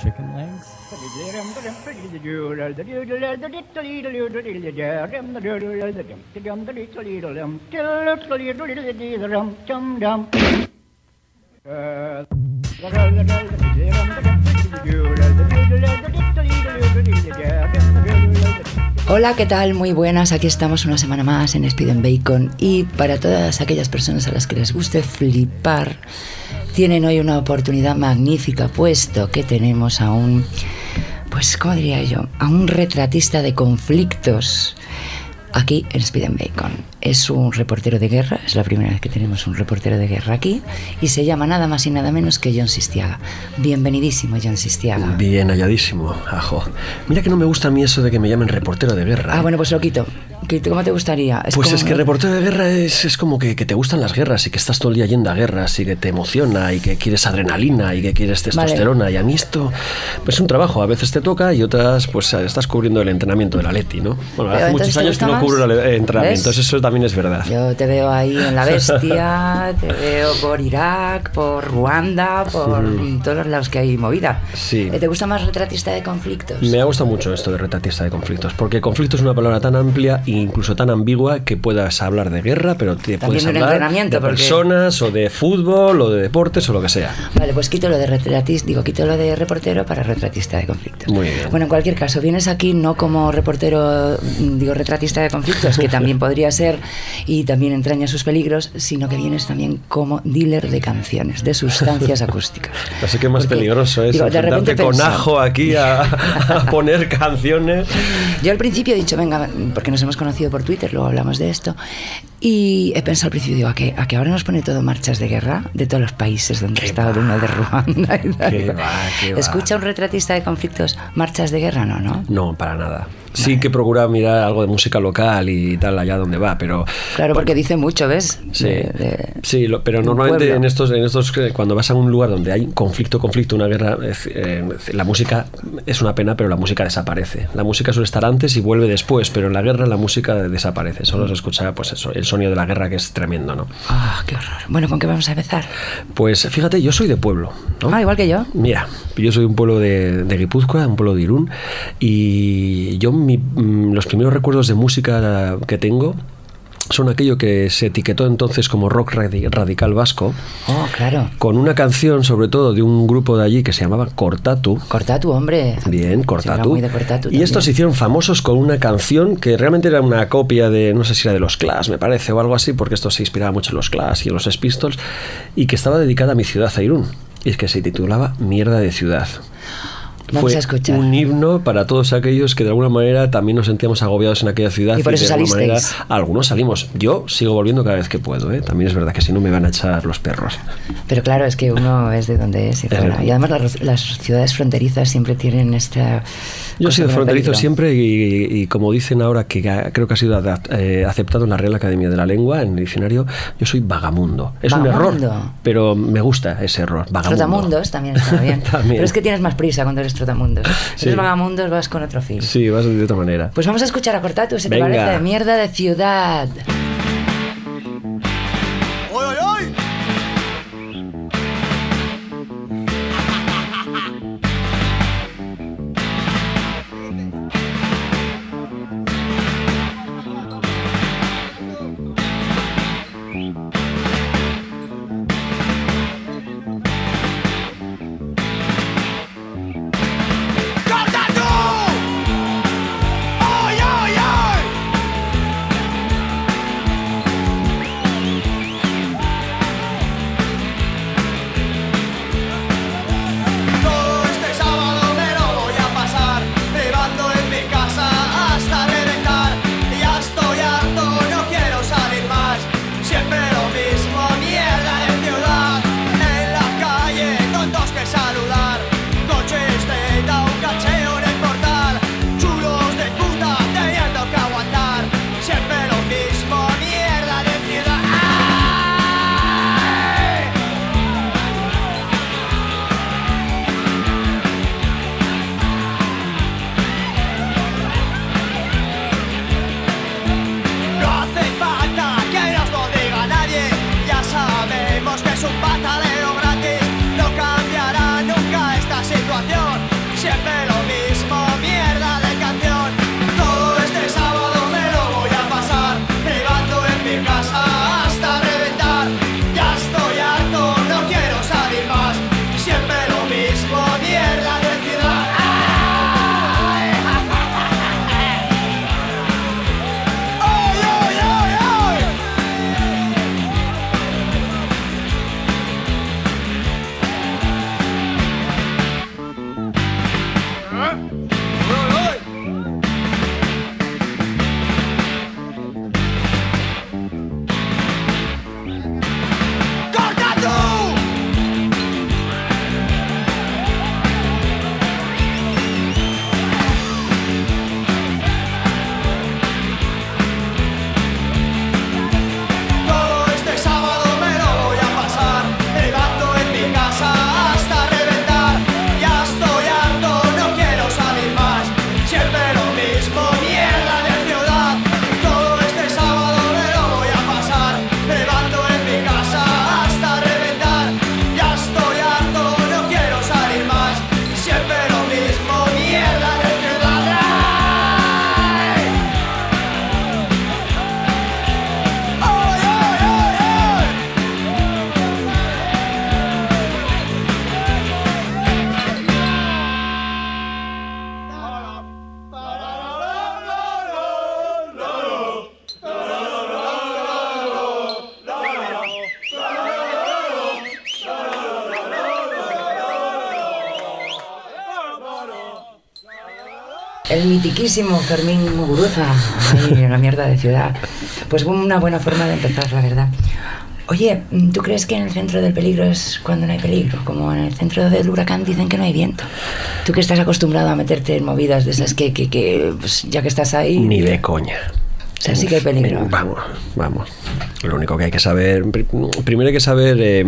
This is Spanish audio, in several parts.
chicken legs. Hola, ¿qué tal? Muy buenas. Aquí estamos una semana más en Speed and Bacon. Y para todas aquellas personas a las que les guste flipar, tienen hoy una oportunidad magnífica, puesto que tenemos a un, pues, ¿cómo diría yo? A un retratista de conflictos aquí en Speed and Bacon. Es un reportero de guerra, es la primera vez que tenemos un reportero de guerra aquí, y se llama nada más y nada menos que John Sistiaga. Bienvenidísimo, John Sistiaga. Bien halladísimo, ajo. Mira que no me gusta a mí eso de que me llamen reportero de guerra. Ah, ¿eh? bueno, pues lo quito. ¿Cómo te gustaría? pues como- es que reportero de guerra es, es como que, que te gustan las guerras y que estás todo el día yendo a guerras y que te emociona y que quieres adrenalina y que quieres testosterona. Y a mí esto pues, es un trabajo. A veces te toca y otras pues estás cubriendo el entrenamiento del Atleti, ¿no? Bueno, Pero hace muchos años que no cubro el eh, entrenamiento, eso también es verdad. Yo te veo ahí en la bestia, te veo por Irak, por Ruanda, por todos los lados que hay movida. Sí. Eh, ¿Te gusta más retratista de conflictos? Me ha gustado mucho esto de retratista de conflictos, porque conflicto es una palabra tan amplia e incluso tan ambigua que puedas hablar de guerra, pero te puedes hablar entrenamiento, de porque- personas o de fútbol o de deportes o lo que sea. Vale, pues quito lo de retratista, digo, quito lo de reportero para retratista de conflictos. Muy bien. Bueno, en cualquier caso, vienes aquí no como reportero, mm, digo, retratista de conflictos, que también podría ser y también entraña sus peligros, sino que vienes también como dealer de canciones, de sustancias acústicas. Así que más Porque, peligroso es digo, de repente con pensé- ajo aquí a, a poner canciones. Yo al principio he dicho, venga, porque nos hemos conocido por Twitter, luego hablamos de esto, y he pensado al principio, digo, ¿a que, a que ahora nos pone todo marchas de guerra de todos los países donde ha estado uno de Ruanda y tal? Qué va, qué va. ¿Escucha un retratista de conflictos marchas de guerra? No, ¿no? No, para nada. Sí que procura mirar algo de música local y tal allá donde va, pero Claro, porque dice mucho, ¿ves? Sí, De- de- sí lo- pero de normalmente pueblo. en estos, en estos que cuando vas a un lugar donde hay conflicto, conflicto, una guerra, es- eh, la música es una pena, pero la música desaparece. La música suele estar antes y vuelve después, pero en la guerra la música desaparece. Solo se escucha pues eso, el sonido de la guerra que es tremendo, ¿no? Ah, qué horror. Bueno, ¿con qué vamos a empezar? Pues fíjate, yo soy de pueblo. ¿no? Ah, igual que yo. Mira, yo soy un pueblo de, de Guipúzcoa, un pueblo de Irún, y yo mi- mm, los primeros recuerdos de música que tengo son aquello que se etiquetó entonces como rock radi- radical vasco, Oh, claro. con una canción sobre todo de un grupo de allí que se llamaba Cortatu. Corta tu hombre. Bien, Cortatu. Cortatu y estos se hicieron famosos con una canción que realmente era una copia de, no sé si era de los Clash, me parece, o algo así, porque esto se inspiraba mucho en los Clash y en los Sex Pistols, y que estaba dedicada a mi ciudad, a Irún. Y es que se titulaba Mierda de Ciudad. Vamos Fue a escuchar. un himno para todos aquellos que de alguna manera también nos sentíamos agobiados en aquella ciudad. Y por eso de alguna manera salisteis. algunos salimos. Yo sigo volviendo cada vez que puedo. ¿eh? También es verdad que si no me van a echar los perros. Pero claro, es que uno es de donde es. Y, fuera. Y además las, las ciudades fronterizas siempre tienen esta... Yo he sido fronterizo peligro. siempre y, y como dicen ahora que creo que ha sido eh, aceptado en la Real Academia de la Lengua, en el diccionario, yo soy vagamundo. Es un Vagamundo. error, pero me gusta ese error. Vagamundo. Trotamundos también está bien. También. Pero es que tienes más prisa cuando eres trotamundos. Si Sí. eres vagamundos vas con otro fin. Sí, vas de otra manera. Pues vamos a escuchar a Cortatu, ¿se te Venga. parece? Mierda de ciudad. Mitiquísimo Fermín Muguruza, en la mierda de ciudad. Pues una buena forma de empezar, la verdad. Oye, ¿tú crees que en el centro del peligro es cuando no hay peligro? Como en el centro del huracán dicen que no hay viento. Tú que estás acostumbrado a meterte en movidas de esas que, que, que pues, ya que estás ahí... Ni de coña. O sea, sí que hay peligro. Vamos, vamos. Lo único que hay que saber, pri- primero hay que saber, eh,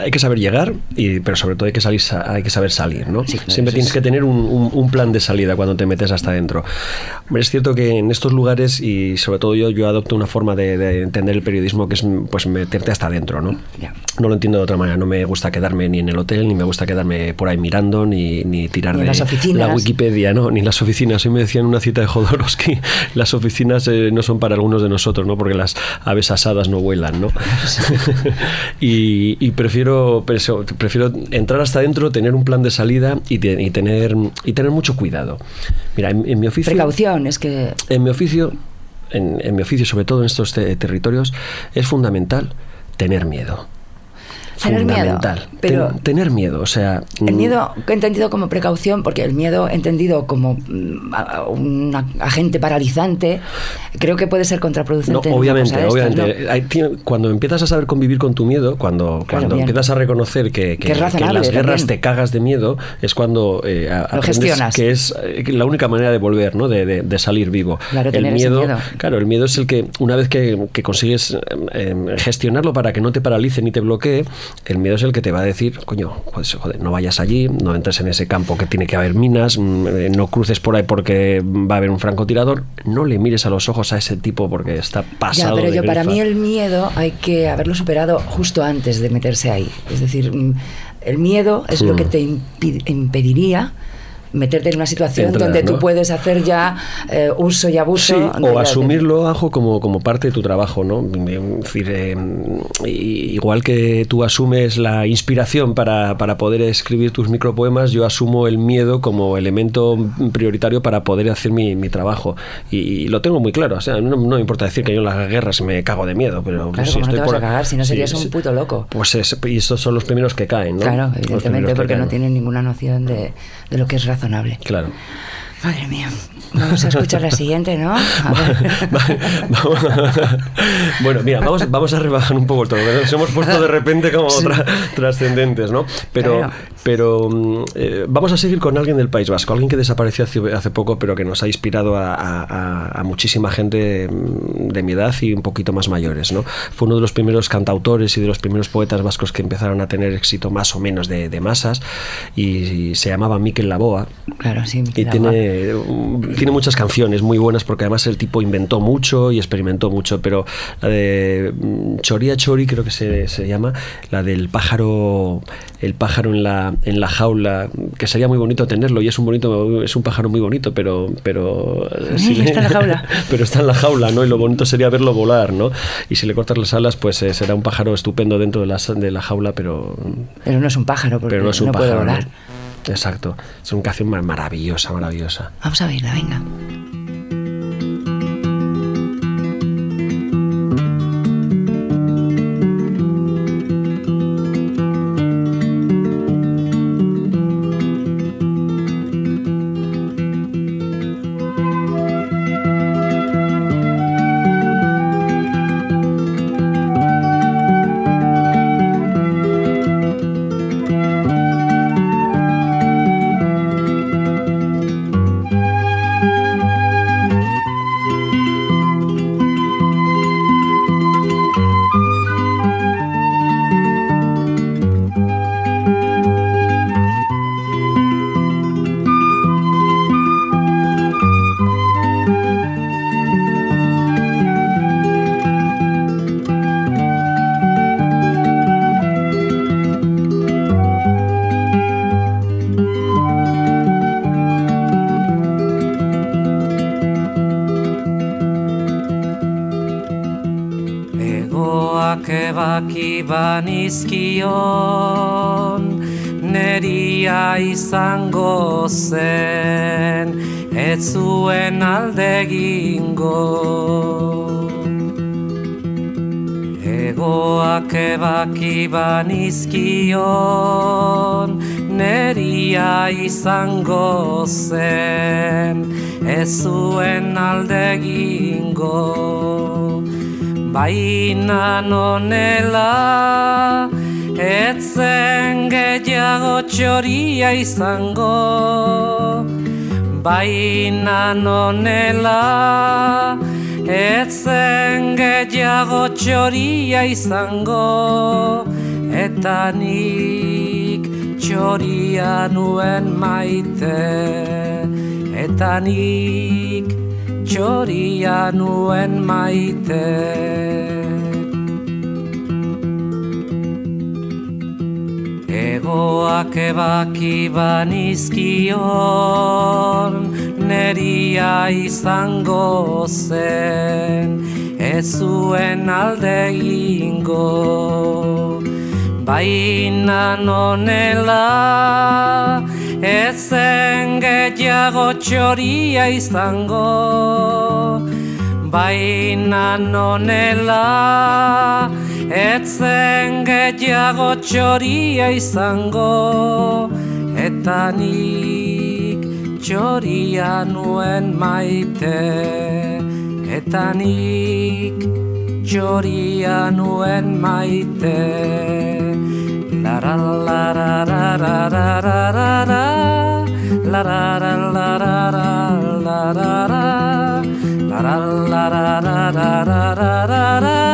hay que saber llegar, y, pero sobre todo hay que salir, sa- hay que saber salir, ¿no? Sí, claro, Siempre tienes es. que tener un, un- un plan de salida cuando te metes hasta adentro. Hombre, es cierto que en estos lugares y sobre todo yo, yo adopto una forma de, de entender el periodismo que es, pues, meterte hasta adentro, ¿no? Ya. No lo entiendo de otra manera. No me gusta quedarme ni en el hotel, ni me gusta quedarme por ahí mirando, ni, ni tirar Ni de las oficinas. la Wikipedia, ¿no? Ni las oficinas. Hoy me decían una cita de Jodorowsky, las oficinas eh, no son para algunos de nosotros, ¿no? Porque las aves asadas no vuelan, ¿no? y, y prefiero, prefiero entrar hasta adentro, tener un plan de salida y, te- y tener, y tener mucho cuidado. Mira, en, en mi oficio... Precaución, es que... En mi oficio, en, en mi oficio, sobre todo en estos te- territorios, es fundamental tener miedo. Tener miedo, pero- Ten- tener miedo, o sea. El mm, miedo entendido como precaución, porque el miedo entendido como mm, un agente paralizante, creo que puede ser contraproducente. No, obviamente, estas, obviamente. ¿no? Hay- tiene- cuando empiezas a saber convivir con tu miedo, cuando, cuando bien. empiezas a reconocer que, que- en las guerras también. te cagas de miedo, es cuando eh, aprendes gestionas. que es eh, la única manera de volver, ¿no? de, de- de salir vivo. Claro, el miedo, miedo. claro, el miedo es el que una vez que, que consigues eh, eh, gestionarlo para que no te paralice ni te bloquee, el miedo es el que te va a decir, coño, pues joder, no vayas allí, no entres en ese campo que tiene que haber minas, mm, eh, no cruces por ahí porque va a haber un francotirador, no le mires a los ojos a ese tipo porque está Ya, pasado pero de yo, para mí el miedo hay que haberlo superado justo antes de meterse ahí. Es decir, mm, el miedo es lo Mm. que te impediría meterte en una situación Entrar, donde tú ¿no? puedes hacer ya eh, uso y abuso. Sí, de o la- asumirlo, Ajo, como, como parte de tu trabajo, ¿no? Es decir, eh, igual que tú asumes la inspiración para, para poder escribir tus micropoemas, yo asumo el miedo como elemento prioritario para poder hacer mi, mi trabajo. Y, y lo tengo muy claro. O sea, no, no me importa decir que yo en las guerras me cago de miedo, pero Claro, si no estoy te vas por- a cagar, si no serías sí. un puto loco. Pues es- y estos son los primeros que caen, ¿no? Claro, evidentemente, porque no tienen ninguna noción de, de lo que es razonable. Claro. Madre mía. Vamos a escuchar la siguiente, ¿no? A ver. Vale, vamos- bueno, mira, vamos, vamos a rebajar un poco el tono. Nos hemos puesto de repente como tra- trascendentes, ¿no? Pero, Claro. pero mm, eh, vamos a seguir con alguien del País Vasco, alguien que desapareció hace, hace poco, pero que nos ha inspirado a, a- muchísima gente mm, de mi edad y un poquito más mayores, ¿no? Fue uno de los primeros cantautores y de los primeros poetas vascos que empezaron a tener éxito más o menos de, de masas y, se llamaba Miquel Laboa. Claro, sí. Y tiene, tiene muchas canciones muy buenas porque además el tipo inventó mucho y experimentó mucho, pero la de mm, Choría Chori creo que se, se llama, la del pájaro, el pájaro en la, en la jaula, que sería muy bonito tenerlo y es un bonito, es un pájaro muy bonito, pero, pero eh, está en la jaula. pero está en la jaula, ¿no? Y lo bonito sería verlo volar, ¿no? Y si le cortas las alas, pues eh, será un pájaro estupendo dentro de la, de la jaula, pero Pero no es un pájaro, porque pero no es un puede pájaro. ¿no? volar. Exacto. Es una canción mar- maravillosa, maravillosa. Vamos a verla, venga. Izango zen Ez zuen alde egingo. Egoak ebaki banizkion Neria izango zen Ez zuen alde gingo Baina nonela Etzen gehiago txoria izango Baina nonela Etzen gehiago txoria izango Eta nik txoria nuen maite Eta nik txoria nuen maite Egoak ebaki banizkion Neria izango zen Ez zuen alde ingo Baina nonela Ezen gehiago txoria izango. Baina nonela Etzen gehiago txoria izango Eta nik txoria nuen maite. Eta nik txoria nuen maite. Lara lara lara lara lara Lara lara lara lara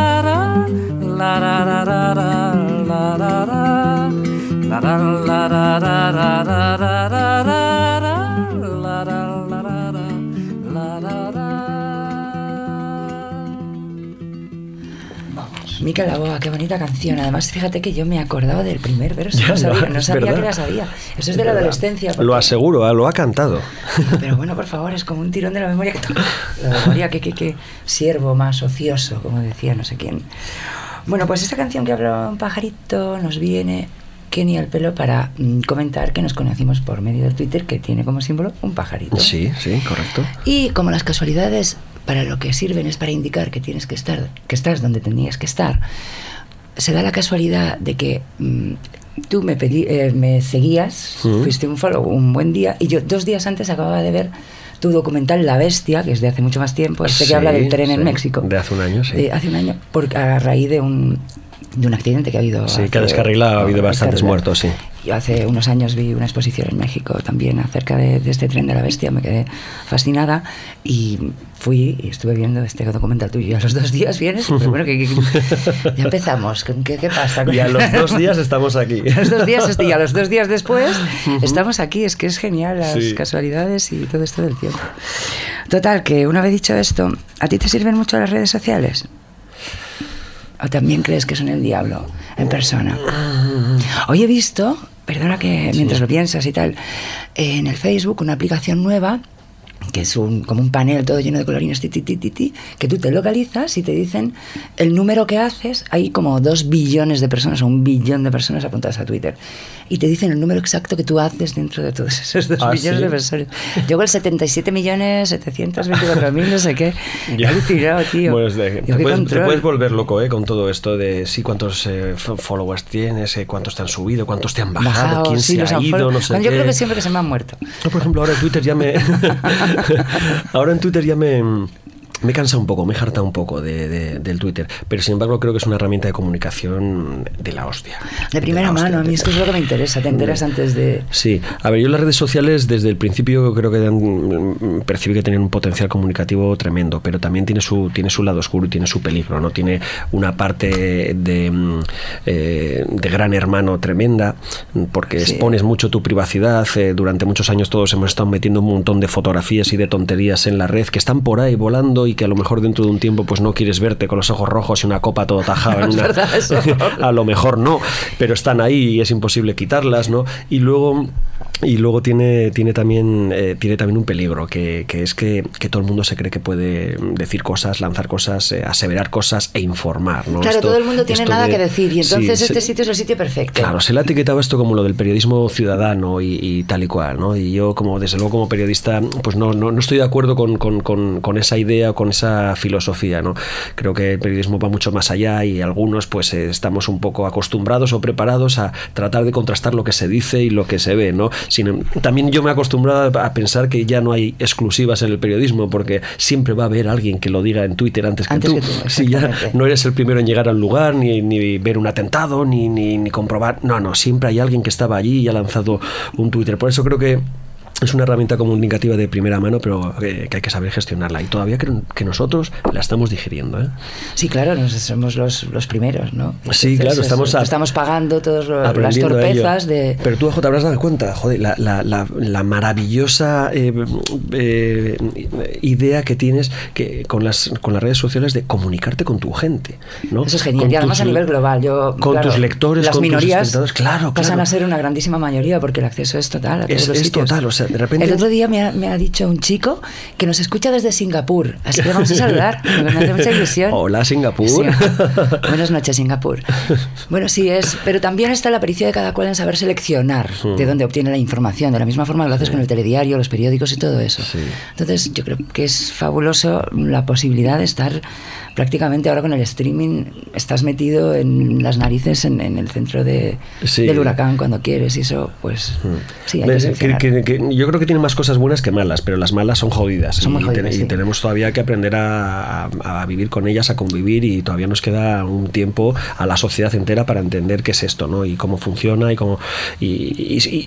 Mica la Boa, qué bonita canción. Además, fíjate que yo me acordaba del primer verso. Ya, No sabía, no, que la sabía. Eso es de la adolescencia. porque- Lo aseguro, ah, lo ha cantado. Pero bueno, por favor, es como un tirón de la memoria. Que la memoria que, que, que siervo más ocioso, como decía no sé quién. Bueno, pues esta canción que habla un pajarito nos viene Kenny al pelo para mm, comentar que nos conocimos por medio del Twitter que tiene como símbolo un pajarito. Sí, sí, correcto. Y como las casualidades para lo que sirven es para indicar que tienes que estar, que estás donde tenías que estar, se da la casualidad de que mm, tú me, pedí, eh, me seguías, Mm. fuiste un follow un buen día, y yo dos días antes acababa de ver tu documental La Bestia, que es de hace mucho más tiempo, este Sí, que habla del tren en México. de hace un año, sí. De hace un año, porque a raíz de un, de un accidente que ha habido. Sí, hace- que ha descarrilado, ha habido bastantes muertos, sí. Yo hace unos años vi una exposición en México también acerca de, de este tren de la bestia, me quedé fascinada y fui y estuve viendo este documental tuyo y a los dos días vienes, pero bueno, que, que- ya empezamos, ¿qué, qué pasa? Y a los dos días estamos aquí. A los dos días, este, y a los dos días después estamos aquí, es que es genial las Sí. casualidades y todo esto del tiempo. Total, que una vez dicho esto, ¿a ti te sirven mucho las redes sociales? ¿O también crees que son el diablo en persona? Hoy he visto, perdona que mientras lo piensas y tal, en el Facebook una aplicación nueva que es un, como un panel todo lleno de colorines, ti, ti, ti, que tú te localizas y te dicen el número que haces. Hay como dos billones de personas o un billón de personas apuntadas a Twitter. Y te dicen el número exacto que tú haces dentro de todos esos dos ¿Ah, billones sí? de personas. Llego al 77 millones 724 mil, no sé qué. Ya. He alucinado, tío. Bueno, de- Digo, te, puedes, te puedes volver loco ¿eh? con todo esto de sí, cuántos eh, followers tienes, eh, cuántos te han subido, cuántos te han bajado, Bajado, quién sí, se ha ido, no sé Yo qué. creo que siempre que se me han muerto. Yo, por ejemplo, ahora en Twitter ya me. ahora en Twitter ya me. Me he cansado un poco, me he hartado un poco de, de- del Twitter, pero sin embargo creo que es una herramienta de comunicación de la hostia. De primera hostia, mano, a mí es que es lo que me interesa. Te enteras antes de... Sí, a ver, yo las redes sociales desde el principio creo que han- percibí que tenían un potencial comunicativo tremendo, pero también tiene su, tiene su lado oscuro y tiene su peligro, ¿no? Tiene una parte de, mm, eh, de gran hermano tremenda, porque Sí. expones mucho tu privacidad. eh, durante muchos años todos hemos estado metiendo un montón de fotografías y de tonterías en la red que están por ahí volando y que a lo mejor dentro de un tiempo pues no quieres verte con los ojos rojos y una copa todo tajada en una- a lo mejor no, pero están ahí y es imposible quitarlas, ¿no? Y luego y luego tiene, tiene, también, eh, tiene también un peligro, que, que es que, que, todo el mundo se cree que puede decir cosas, lanzar cosas, eh, aseverar cosas e informar. ¿no? Claro, Esto- todo el mundo tiene nada de- que decir y entonces sí, este se- sitio es el sitio perfecto. Claro, se le ha etiquetado esto como lo del periodismo ciudadano y, y tal y cual, ¿no? Y yo, como desde luego como periodista, pues no, no, no estoy de acuerdo con, con, con, con esa idea, con esa filosofía, ¿no? Creo que el periodismo va mucho más allá y algunos pues eh, estamos un poco acostumbrados o preparados a tratar de contrastar lo que se dice y lo que se ve, ¿no? Sin- también yo me he acostumbrado a pensar que ya no hay exclusivas en el periodismo porque siempre va a haber alguien que lo diga en Twitter antes que Antes tú. que tú, Si ya no eres el primero en llegar al lugar, ni, ni ver un atentado, ni, ni, ni comprobar. No, no, siempre hay alguien que estaba allí y ha lanzado un Twitter. Por eso creo que es una herramienta comunicativa de primera mano, pero que, que hay que saber gestionarla. Y todavía que nosotros la estamos digiriendo. ¿eh? Sí, claro, nos- somos los, los primeros, ¿no? Sí, claro, es- estamos a- estamos pagando todas las torpezas de... Pero tú, Ojo, te habrás dado cuenta, joder, la, la- la- la maravillosa eh, eh, idea que tienes que con las, con las redes sociales de comunicarte con tu gente. ¿no? Eso es genial. Con y además tus- a nivel global. Yo, con claro, tus lectores, las con tus minorías espectadores. Claro, pasan claro. a ser una grandísima mayoría porque el acceso es total a todos Es- los es sitios. total, o sea, de repente- El otro día me ha, me ha dicho un chico que nos escucha desde Singapur, así que vamos a saludar. Me hace mucha ilusión. Hola, Singapur. Sí. Buenas noches, Singapur. Bueno, sí es, pero también está la pericia de cada cual en saber seleccionar Hmm. de dónde obtiene la información, de la misma forma que lo haces con el telediario, los periódicos y todo eso. Entonces, yo creo que es fabuloso la posibilidad de estar prácticamente ahora con el streaming, estás metido en las narices en, en el centro de, del huracán cuando quieres y eso, pues sí, hay que- que- que yo creo que tiene más cosas buenas que malas, pero las malas son jodidas. Son y, jodidas, y sí. tenemos todavía que aprender a, a- a vivir con ellas, a convivir y todavía nos queda un tiempo a la sociedad entera para entender qué es esto, ¿no? Y cómo funciona y cómo... Y,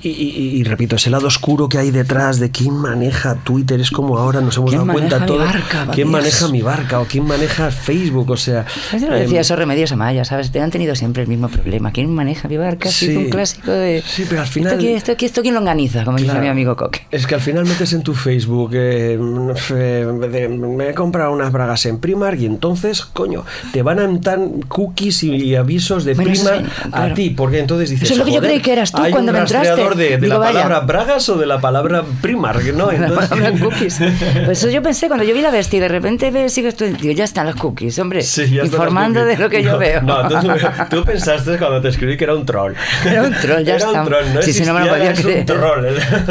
y- repito, ese lado oscuro que hay detrás de quién maneja Twitter es como ahora nos hemos ¿Quién dado cuenta todo. barca, ¿Quién maneja mi barca o quién maneja Facebook? O sea... Eso lo em, decía esos remedios Amaya, ¿sabes? Te han tenido siempre el mismo problema. ¿Quién maneja mi barca? Sí, Sí. un clásico de. Sí, pero al final- ¿Esto, quién- esto, esto, esto quién lo organiza? Como dice mi amigo Coque. Es que al final metes en tu Facebook, eh, no sé, de- me he comprado unas bragas en Primark y entonces, coño, te van a entrar cookies y, avisos de Bueno, Primark a claro. ti, porque entonces dices, Eso es lo que yo "Joder, creí que eras tú cuando me entraste". de, de Digo, la vaya. palabra bragas o de la palabra Primark, ¿no? Entonces, Habrá cookies. Pues eso yo pensé, cuando yo vi la bestia y de repente ves, sigues tú, digo, ya están los cookies, hombre. Sí, informando las de cookies. lo que yo No, veo. No, tú, tú pensaste cuando te escribí que era un troll. Era un troll, ya Era está. un troll, no Sí, sí, no me lo podía creer. un troll.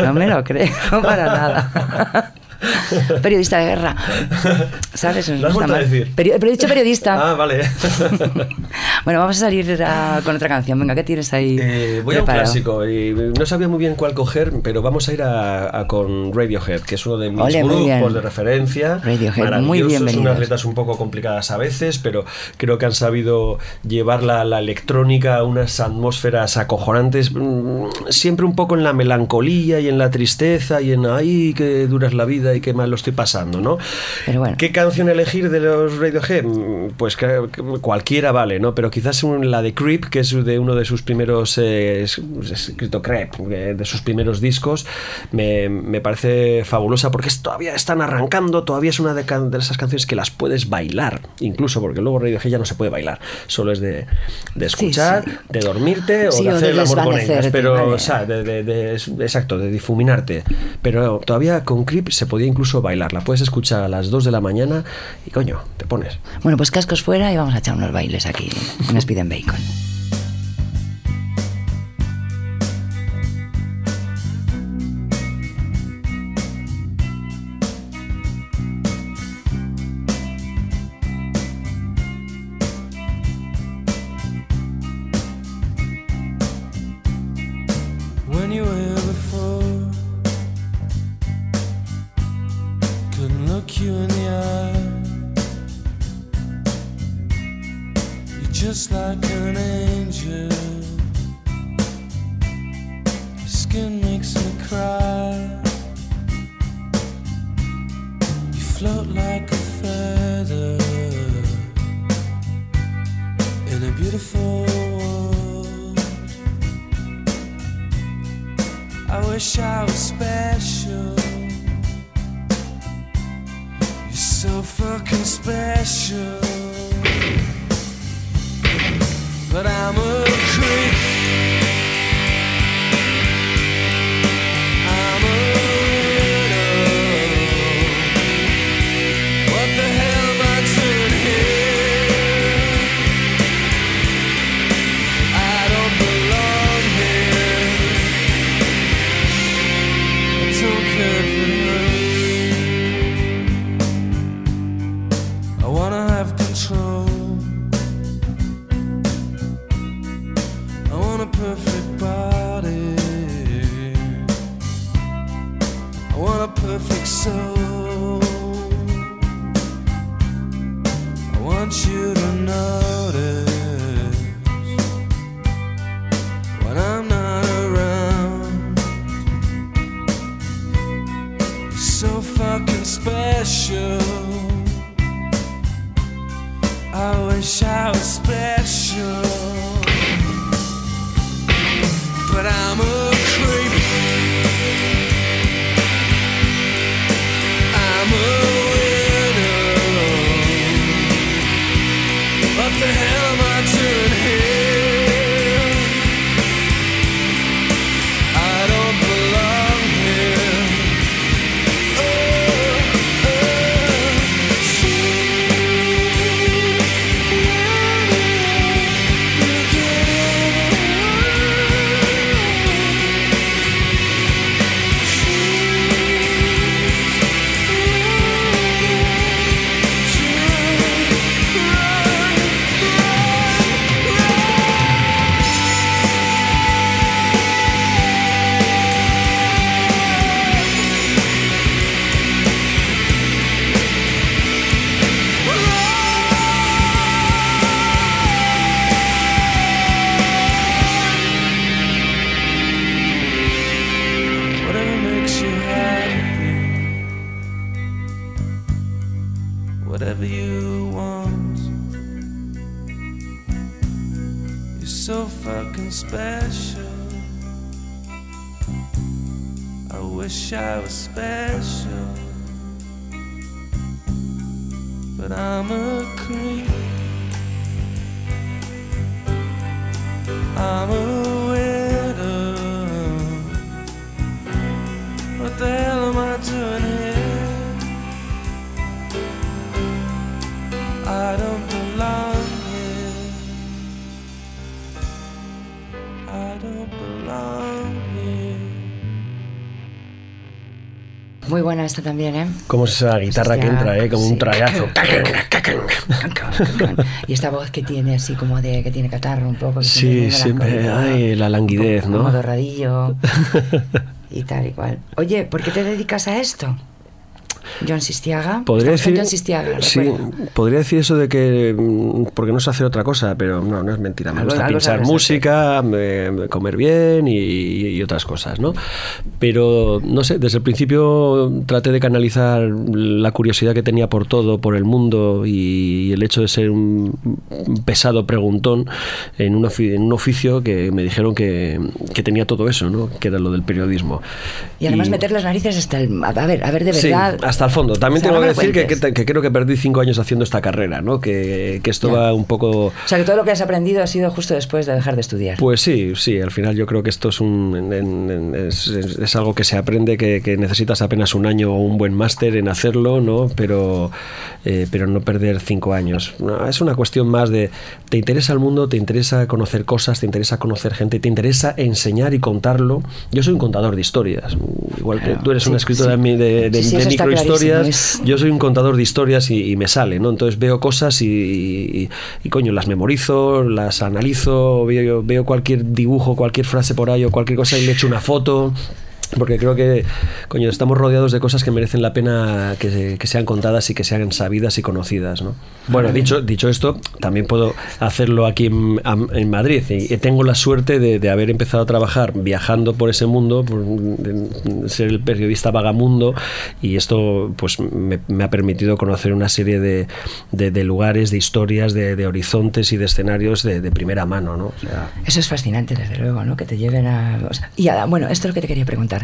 No me lo creo para nada. Periodista de guerra. ¿Sabes? Lo has vuelto a decir. Peri- pero he dicho periodista. Ah, vale. Bueno, vamos a salir a- con otra canción. Venga, ¿qué tienes ahí? Eh, voy a un preparado? clásico y no sabía muy bien cuál coger, pero vamos a ir a, a con Radiohead, que es uno de mis Ole, grupos de referencia. Radiohead, muy bienvenidos. Unas letras un poco complicadas a veces, pero creo que han sabido llevar la, la electrónica a unas atmósferas acojonantes, mm, siempre un poco en la melancolía y en la tristeza y en ay, qué dura es la vida y qué mal lo estoy pasando, ¿no? Pero bueno. ¿Qué canción elegir de los Radiohead? Mm, Pues que- que cualquiera vale, ¿no? Pero quizás un- la de Creep, que es de uno de sus primeros, eh, es- es escrito Creep, eh, de sus primeros discos, me, me parece fabulosa porque es- todavía están arrancando, todavía es una de, can- de esas canciones que las puedes bailar, incluso porque luego Radiohead ya no se puede bailar, solo es de, de escuchar, Sí, sí. de dormirte o Sí, de o hacer el amor con ellas, pero, vale. o sea, de, exacto, de difuminarte. Pero todavía con Creep se podía incluso bailar. La puedes escuchar a las 2 de la mañana y coño, te pones. Bueno, pues cascos fuera y vamos a echar unos bailes aquí en Speed Bacon. whatever you want. You're so fucking special. I wish I was special, but I'm a creep. I'm a widow, but there. Muy buena esta también, ¿eh? Como es esa guitarra que entra, ¿eh? Como sí. un tragazo. Y esta voz que tiene así como de que tiene catarro un poco. Sí, siempre. Ay, la languidez, como ¿no? dorradillo y tal y cual. Oye, ¿por qué te dedicas a esto? John Sistiaga. Podría decir, John Sistiaga, sí, podría decir eso de que mm, porque no sé hacer otra cosa, pero no, no es mentira. Me Algo- gusta pinchar música, me- comer bien y, y otras cosas, ¿no? Pero no sé, desde el principio traté de canalizar la curiosidad que tenía por todo, por el mundo y el hecho de ser un pesado preguntón en un, ofi- en un oficio que me dijeron que, que tenía todo eso, ¿no? Que era lo del periodismo. Y además meter las narices hasta el... A ver, a ver, de Sí, verdad... hasta el fondo. También O sea, tengo no que decir que, cuentes. que- que creo que perdí cinco años haciendo esta carrera, ¿no? Que, que esto va un poco... O sea, que todo lo que has aprendido ha sido justo después de dejar de estudiar. Pues sí, sí, al final yo creo que esto es, un, en- en- en- es, es- es algo que se aprende, que, necesitas apenas un año o un buen máster en hacerlo, ¿no? Pero, eh, pero no perder cinco años. No, es una cuestión más de, te interesa el mundo, te interesa conocer cosas, te interesa conocer gente, te interesa enseñar y contarlo. Yo soy un contador de historias, igual que tú eres sí, una escritora sí. de, Sí, microhistorias, es- yo soy un contador de historias y, y me sale, ¿no? Entonces veo cosas y, y- y, coño, las memorizo, las analizo, veo, veo cualquier dibujo, cualquier frase por ahí o cualquier cosa y le echo una foto. Porque creo que, coño, estamos rodeados de cosas que merecen la pena que, que sean contadas y que sean sabidas y conocidas, ¿no? Bueno, dicho, dicho esto, también puedo hacerlo aquí en, en Madrid y, tengo la suerte de, de haber empezado a trabajar viajando por ese mundo, por ser el periodista vagamundo y esto pues me, me ha permitido conocer una serie de, de- de lugares, de historias, de, horizontes y de escenarios de, de primera mano, ¿no? O sea, Eso es fascinante, desde luego, ¿no? Que te lleven a... o sea, y a- bueno, esto es lo que te quería preguntar.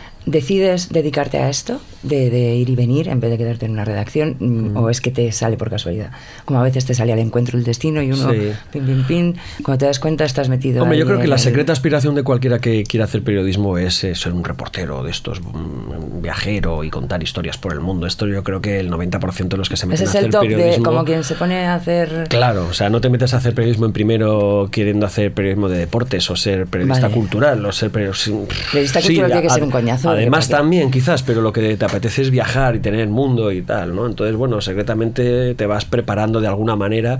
¿Decides dedicarte a esto, de, de ir y venir, en vez de quedarte en una redacción, mm, o es que te sale por casualidad? Como a veces te sale al encuentro el destino y uno, Sí. pin, pin, pin, cuando te das cuenta estás metido Hombre, yo creo que la el- secreta aspiración de cualquiera que quiera hacer periodismo es eh, ser un reportero de estos, un viajero y contar historias por el mundo. Esto yo creo que el 90% de los que se meten Ese es a el hacer top de periodismo... como quien se pone a hacer... Claro, o sea, no te metes a hacer periodismo en primero queriendo hacer periodismo de deportes o ser periodista Vale. cultural o ser periodista... Periodista cultural tiene que ser un coñazo, Además también quizás, pero lo que te apetece es viajar y tener el mundo y tal, ¿no? Entonces, bueno, secretamente te vas preparando de alguna manera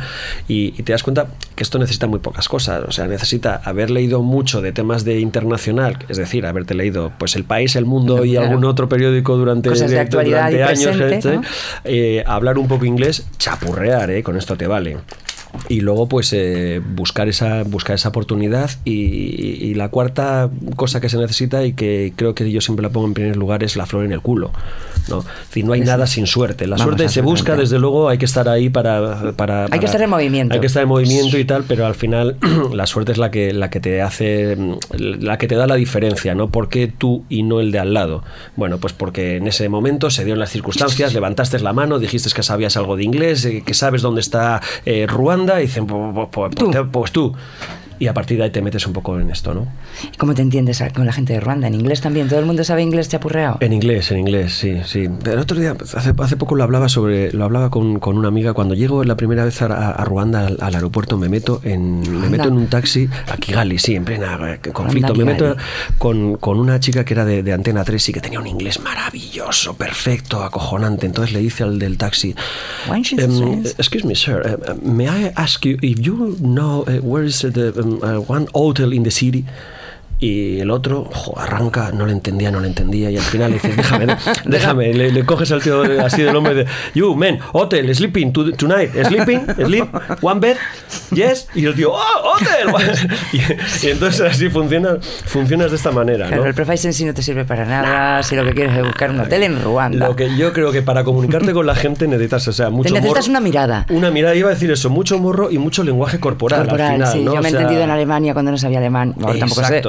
y, y te das cuenta que esto necesita muy pocas cosas, o sea, necesita haber leído mucho de temas de internacional, es decir, haberte leído pues El País, El Mundo y algún otro periódico durante, Cosas de actualidad durante y años, presente, ¿eh? ¿no? Eh, hablar un poco inglés, chapurrear, ¿eh? con esto te vale. Y luego, pues, eh, buscar, esa, buscar esa oportunidad. Y, y la cuarta cosa que se necesita, y que creo que yo siempre la pongo en primer lugar, es la flor en el culo. ¿No? Es decir, no hay nada sin suerte. La Vamos, suerte se busca, desde luego, hay que estar ahí para. para Hay que estar en movimiento. Hay que estar en movimiento y tal, pero al final la suerte es la que, la que te hace. La que te da la diferencia, ¿no? ¿Por qué tú y no el de al lado? Bueno, pues porque en ese momento se dieron las circunstancias, levantaste la mano, dijiste que sabías algo de inglés, eh, que sabes dónde está eh, Ruanda, y dicen, pues, pues- pues- Tú. pues tú. Y a partir de ahí te metes un poco en esto, ¿no? ¿Cómo te entiendes con la gente de Ruanda? ¿En inglés también? ¿Todo el mundo sabe inglés chapurreado? En inglés, en inglés, sí, sí. El otro día, hace, hace poco lo hablaba sobre, lo hablaba con, con una amiga. Cuando llego la primera vez a, a Ruanda, al, al aeropuerto, me meto en, me meto en un taxi a Kigali, sí, en plena eh, conflicto. Anda, Me meto con, con una chica que era de, de Antena 3 y que tenía un inglés maravilloso, perfecto, acojonante. Entonces le dice al del taxi, um, excuse me, sir, uh, may I ask you if you know uh, where is the um, Uh, one hotel in the city? Y el otro jo, arranca, no le entendía, no le entendía y al final le dices, déjame, déjame, le, le coges al tío así del hombre de, you man, hotel, sleeping to- tonight, sleeping, sleep, one bed, yes, y el tío, oh, hotel, y, y entonces así funciona, funcionas de esta manera, Claro, ¿no? el Profile Sensi no te sirve para nada si lo que quieres es buscar un hotel en Ruanda. Lo que yo creo que para comunicarte con la gente necesitas, o sea, mucho necesitas morro- una mirada. Una mirada, iba a decir eso, mucho morro y mucho lenguaje corporal, Corporal, al final, sí. ¿no? Yo me O he entendido en Alemania cuando no sabía alemán. Ahora tampoco sé.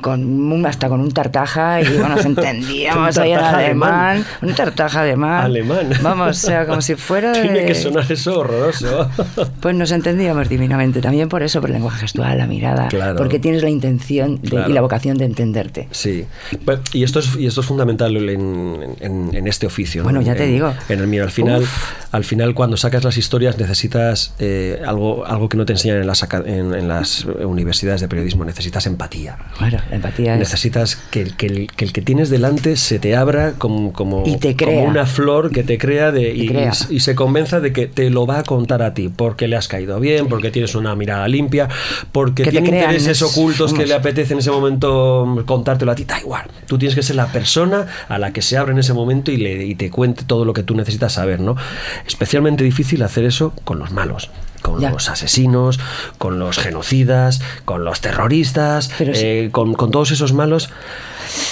Con un- hasta con un tartaja y digo, nos entendíamos ahí en alemán. alemán. Un tartaja alemán. Alemán. Vamos, o sea, como si fuera de... Tiene que sonar eso horroroso. Pues nos entendíamos divinamente. También por eso, por el lenguaje gestual, la mirada. Claro. Porque tienes la intención de- Claro. y la vocación de entenderte. Sí, Pero- y esto es, y esto es fundamental en, en- en este oficio. ¿no? Bueno, ya te digo. En el mío, al final, al final cuando sacas las historias necesitas eh, algo, algo que no te enseñan en las, en, en las universidades de periodismo, necesitas empatía. Bueno, la empatía es... Necesitas que, el- que el, que el que tienes delante se te abra como, como, Y te como una flor que te crea de, y, crea. y- y se convenza de que te lo va a contar a ti, porque le has caído bien, porque tienes una mirada limpia, porque tiene intereses es- ocultos que le apetece en ese momento contártelo a ti, da igual. Tú tienes que ser la persona a la que se abre en ese momento y, le, y te cuente todo lo que tú necesitas saber, ¿no? Especialmente difícil hacer eso con los malos. Con Ya. los asesinos, con los genocidas, con los terroristas, sí. eh, con, con todos esos malos.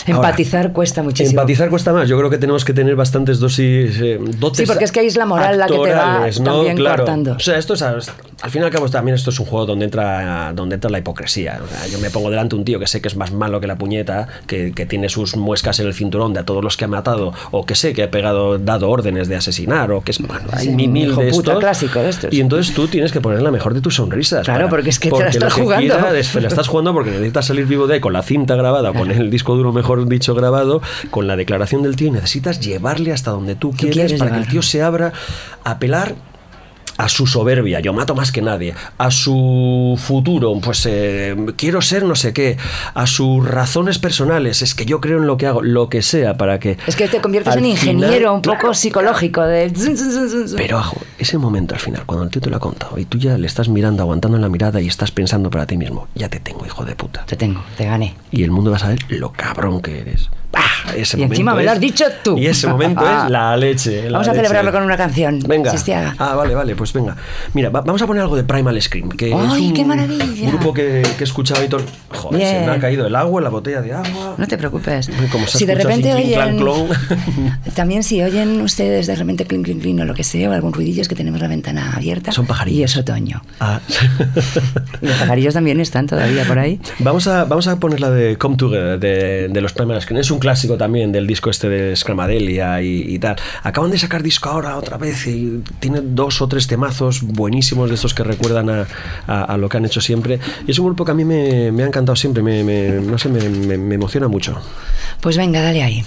Empatizar cuesta muchísimo. Empatizar cuesta más. Yo creo que tenemos que tener bastantes dosis, eh, dotes Sí, porque es que ahí es la moral la que te va ¿no? también Claro. O sea, esto es, al fin y al cabo también esto es un juego donde entra, donde entra la hipocresía. O sea, yo me pongo delante un tío que sé que es más malo que la puñeta, que, que tiene sus muescas en el cinturón de a todos los que ha matado, o que sé que ha pegado, dado órdenes de asesinar, o que es bueno, hay Sí, mil, hijo de puta estos. clásico de estos. Y entonces tú tienes que poner la mejor de tus sonrisas. Claro, porque es que te la estás jugando. te la estás jugando porque necesitas salir vivo de ahí con la cinta grabada, con el disco duro, mejor dicho, grabado, con la declaración del tío y necesitas llevarle hasta donde tú quieres quieres para que el tío se abra a apelar a su soberbia, yo mato más que nadie, a su futuro, pues eh, quiero ser no sé qué, a sus razones personales, es que yo creo en lo que hago, lo que sea, para que... Es que te conviertes en ingeniero final- un poco Claro, psicológico de... pero ajo, ese momento al final, cuando el tío te lo ha contado y tú ya le estás mirando, aguantando la mirada y estás pensando para ti mismo, ya te tengo, hijo de puta. Te tengo, te gané. Y el mundo va a saber lo cabrón que eres. ¡Bah! Ese Y encima me lo has dicho tú. Y ese momento es la leche. la Vamos a leche. celebrarlo con una canción. Venga. Sistiaga. Ah, vale, vale, pues venga. Mira, va- vamos a poner algo de Primal Scream, que ¡Ay, es un qué maravilla! grupo que, que he escuchado y todo. Joder, se Bien. me ha caído el agua, la botella de agua. No te preocupes. Como se si de así, repente clink, oyen. clan, clon. También si oyen ustedes de repente clink, clink, clink o lo que sea, o algún ruidillo es que tenemos la ventana abierta. Son pajarillos. Y es otoño. Ah. Y los pajarillos también están todavía por ahí. Vamos a, vamos a poner la de Come Together de, de los Primal Scream. Es un clásico también del disco este de Scramadelia y, y tal. Acaban de sacar disco ahora otra vez y tiene dos o tres temazos buenísimos de estos que recuerdan a, a- a lo que han hecho siempre. Y es un grupo que a mí me, me ha encantado siempre. Me, me- no sé, me, me- emociona mucho. Pues venga, dale ahí.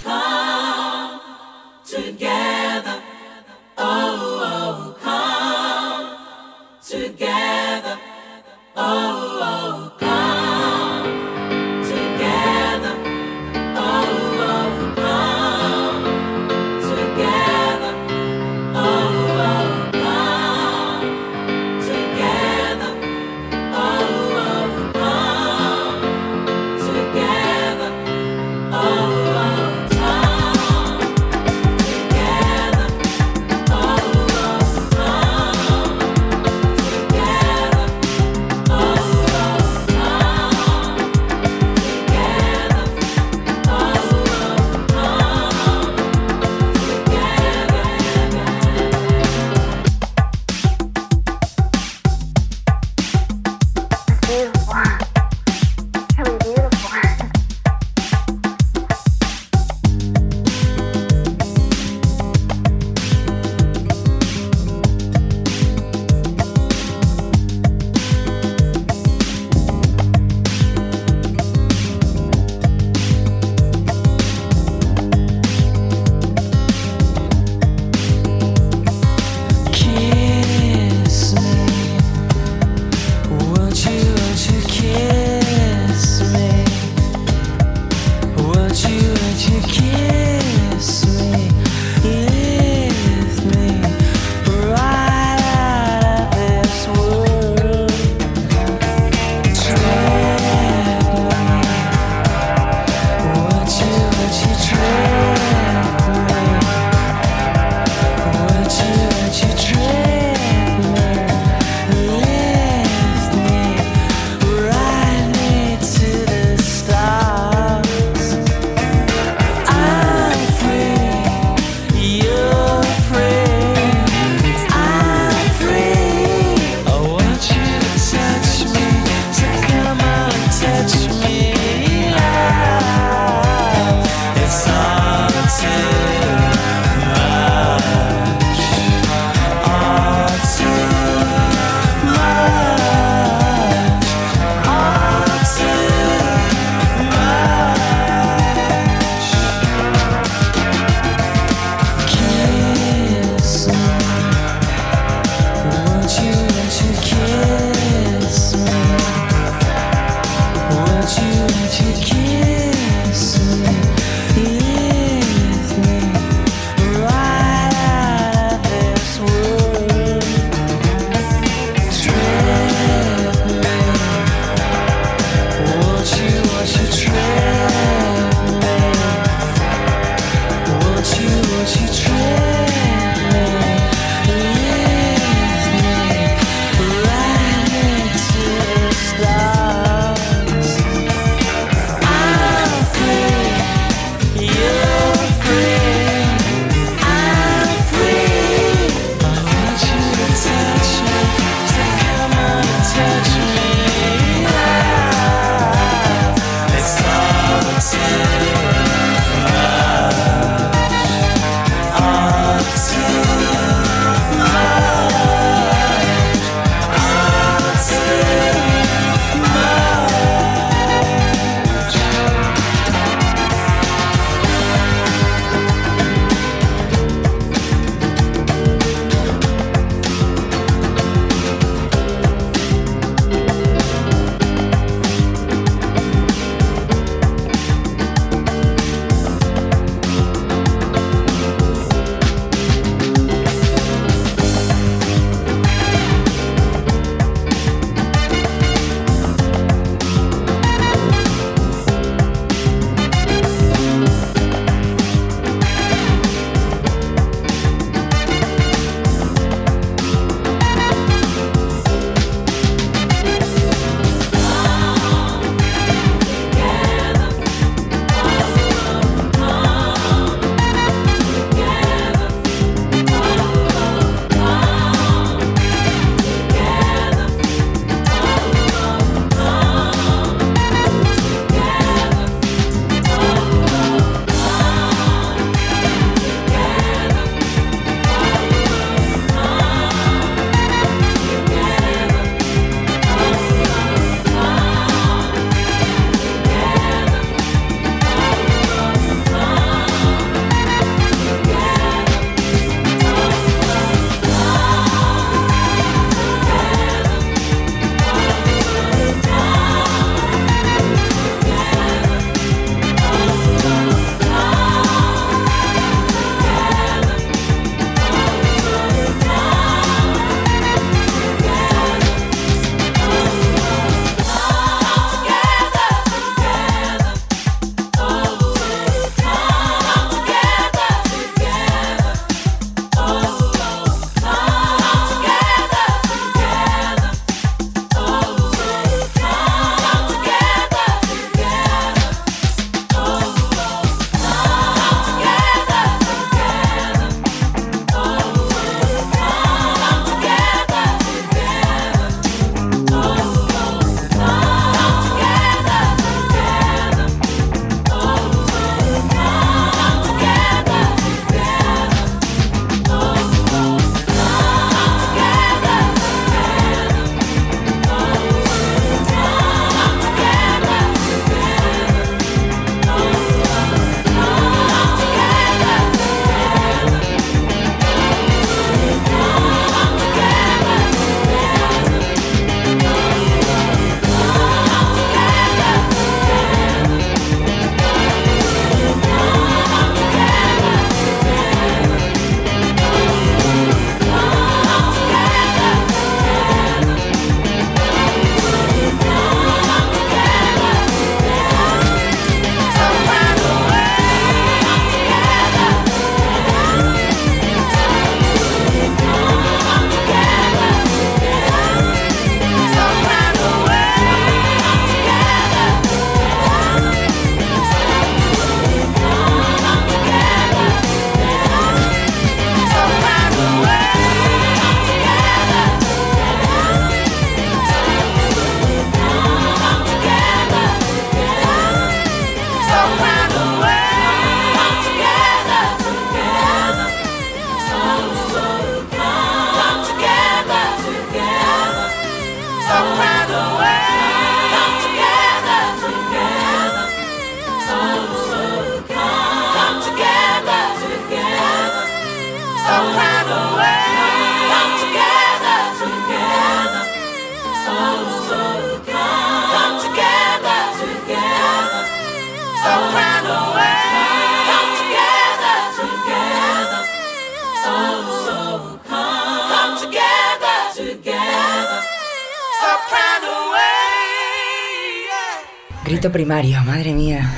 Primario, madre mía.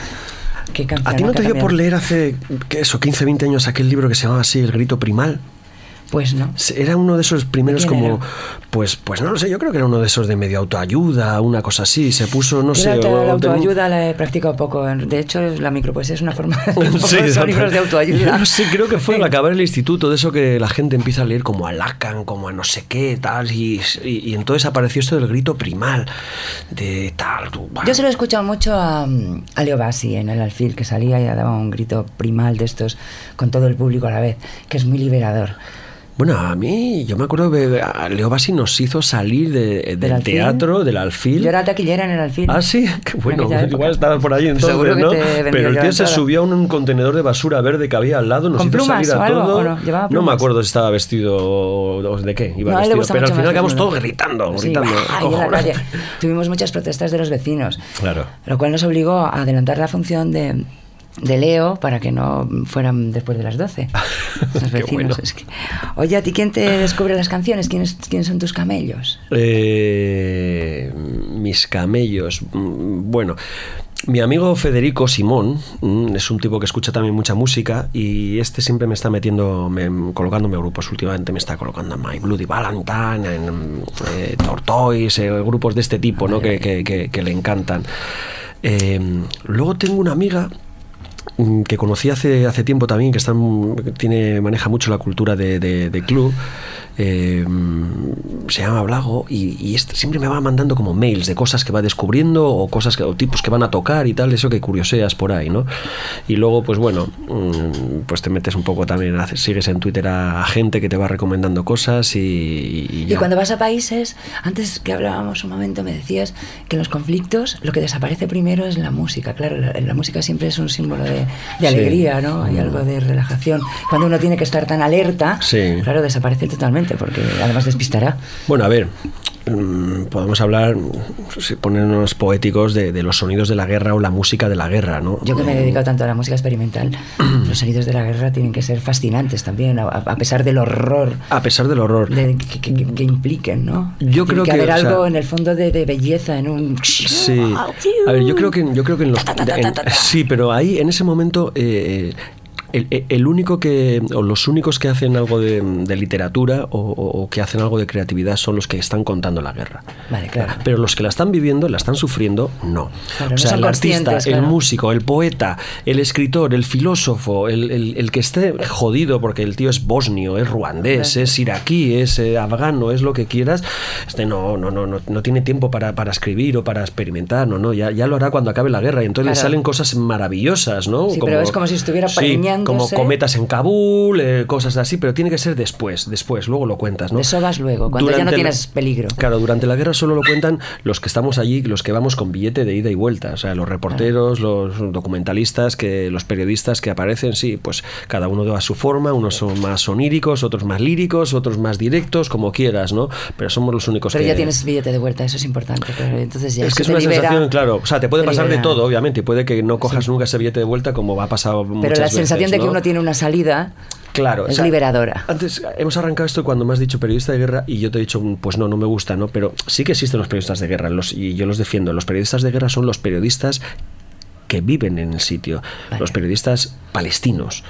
Qué canción. ¿A ti no te dio por leer hace, ¿qué eso, 15, 20 años aquel libro que se llamaba así, El Grito Primal? Pues no. Era uno de esos primeros ¿De quién como, era? pues, pues no lo sé, yo creo que era uno de esos de medio autoayuda, una cosa así, se puso, no Yo sé. la, o- la autoayuda la he practicado poco. De hecho, la micropoesía es una forma de Sí, son libros de autoayuda. Yo sé, creo que fue al acabar el instituto, de eso que la gente empieza a leer como a Lacan, como a no sé qué, tal, y, y- y entonces apareció esto del grito primal, de tal. bah. Yo se lo he escuchado mucho a, a Leo Bassi en el alfil, que salía y daba un grito primal de estos con todo el público a la vez, que es muy liberador. Bueno, a mí, yo me acuerdo que a Leo Bassi nos hizo salir de- del teatro, del alfil. Yo era taquillera en el alfil. Ah, sí, qué bueno. Época. Igual estabas por ahí entonces, Seguro que ¿no? te Pero el tío se subió a un contenedor de basura verde que había al lado, nos ¿Con hizo plumas salir a no? ¿Llevaba me acuerdo si estaba vestido o de qué iba No, vestido, pero al final acabamos todos gritando, Sí, gritando. ¡ah! en la calle. Tuvimos muchas protestas de los vecinos. Claro. Lo cual nos obligó a adelantar la función de, de Leo para que no fueran después de las 12. Los vecinos. bueno. es que- Oye, ¿a ti quién te descubre las canciones? ¿Quiénes, quiénes son tus camellos? Eh, mis camellos. mm, Bueno, mi amigo Federico Simón mm, es un tipo que escucha también mucha música y este siempre me está metiendo, me- colocándome grupos. Últimamente me está colocando en My Bloody Valentine, en eh, Tortoise, eh, grupos de este tipo, ¿no? Que, que- que- que le encantan. Eh, luego tengo una amiga que conocí hace, hace tiempo también, que está, en- que tiene, maneja mucho la cultura de- de club, eh, mm, se llama Blago, y, y este siempre me va mandando como mails de cosas que va descubriendo o cosas que, o tipos que van a tocar y tal, eso que curioseas por ahí, ¿no? Y luego, pues bueno, mm, pues te metes un poco también, sigues en Twitter a, gente que te va recomendando cosas y... y cuando vas a países, antes que hablábamos un momento, me decías que en los conflictos lo que desaparece primero es la música. Claro, la, la música siempre es un símbolo de, de Sí. alegría, ¿no? Hay algo de relajación. Cuando uno tiene que estar tan alerta, Sí. claro, desaparece totalmente, porque además despistará. Bueno, a ver, mm, podemos hablar, ponernos poéticos, de, de los sonidos de la guerra o la música de la guerra, ¿no? Yo que me he dedicado tanto a la música experimental, los sonidos de la guerra tienen que ser fascinantes también, a, a pesar del horror A pesar del horror. de- que, que- que impliquen, ¿no? Yo Tiene creo que, haber o sea, algo en el fondo de, de belleza, en un... Sí. A ver, yo creo que, yo creo que en los. en- sí, pero ahí, en ese momento. eh, el, el- único que, o los únicos que hacen algo de, de literatura o, o- que hacen algo de creatividad son los que están contando la guerra. Vale, claro. Pero los que la están viviendo, la están sufriendo, no. Claro, no o sea, son el artista, conscientes, el claro. músico, el poeta, el escritor, el filósofo, el, el- el que esté jodido porque el tío es bosnio, es ruandés, es iraquí, es eh, afgano, es lo que quieras, este no, no, no, no, no tiene tiempo para, para escribir o para experimentar, no, no, ya, ya lo hará cuando acabe la guerra y entonces le Claro. salen cosas maravillosas, ¿no? Sí, pero es como si estuviera Sí. Como cometas en Kabul, eh, cosas así, pero tiene que ser después, después, luego lo cuentas, ¿no? Eso vas luego, cuando ya no la- tienes peligro. Claro, durante la guerra solo lo cuentan los que estamos allí, los que vamos con billete de ida y vuelta, o sea, los reporteros, los documentalistas, que los periodistas que aparecen, sí, pues cada uno a su forma, unos son más oníricos, otros más líricos, otros más directos, como quieras, ¿no? Pero somos los únicos Pero que ya tienes billete de vuelta, eso es importante. Entonces ya es que es una libera- sensación, claro, o sea, te puede te pasar de todo, obviamente, y puede que no cojas nunca ese billete de vuelta como va a pasar muchas Pero la veces, sensación de que ¿no? uno tiene una salida Claro, es o sea, liberadora. Antes hemos arrancado esto cuando me has dicho periodista de guerra y yo te he dicho, pues no, no me gusta, ¿no? Pero sí que existen los periodistas de guerra los, y yo los defiendo. Los periodistas de guerra son los periodistas que viven en el sitio, Vale. los periodistas palestinos,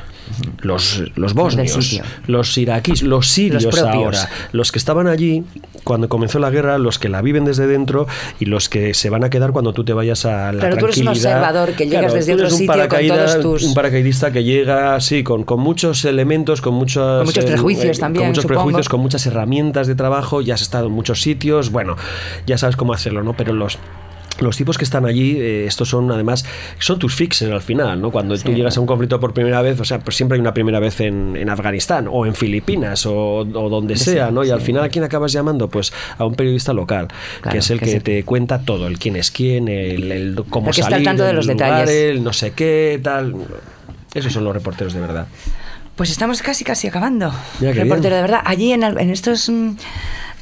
los, los bosnios, los iraquíes, los sirios Los ahora, los que estaban allí cuando comenzó la guerra, los que la viven desde dentro y los que se van a quedar cuando tú te vayas a la Claro, tú eres un tranquilidad. observador que llegas Claro, desde otro un sitio con todos tus- un paracaidista que llega así con, con muchos elementos, con muchos Con muchos prejuicios también, con muchos supongo. prejuicios, con muchas herramientas de trabajo, ya has estado en muchos sitios, bueno, ya sabes cómo hacerlo, ¿no? Pero los los tipos que están allí, eh, estos son además, son tus fixers al final, ¿no? Cuando tú llegas a un conflicto por primera vez, o sea, pues siempre hay una primera vez en, en Afganistán o en Filipinas o, o donde sea, ¿no? Y al final, ¿a quién acabas llamando? Pues a un periodista local, Claro, que es el que te cuenta todo, el quién es quién, el, el cómo El que está al salir, tanto de el los lugar, detalles. el no sé qué, tal. Esos son los reporteros de verdad. Pues estamos casi casi acabando. Ya, Reportero bien. de verdad. Allí en, al- en estos mm,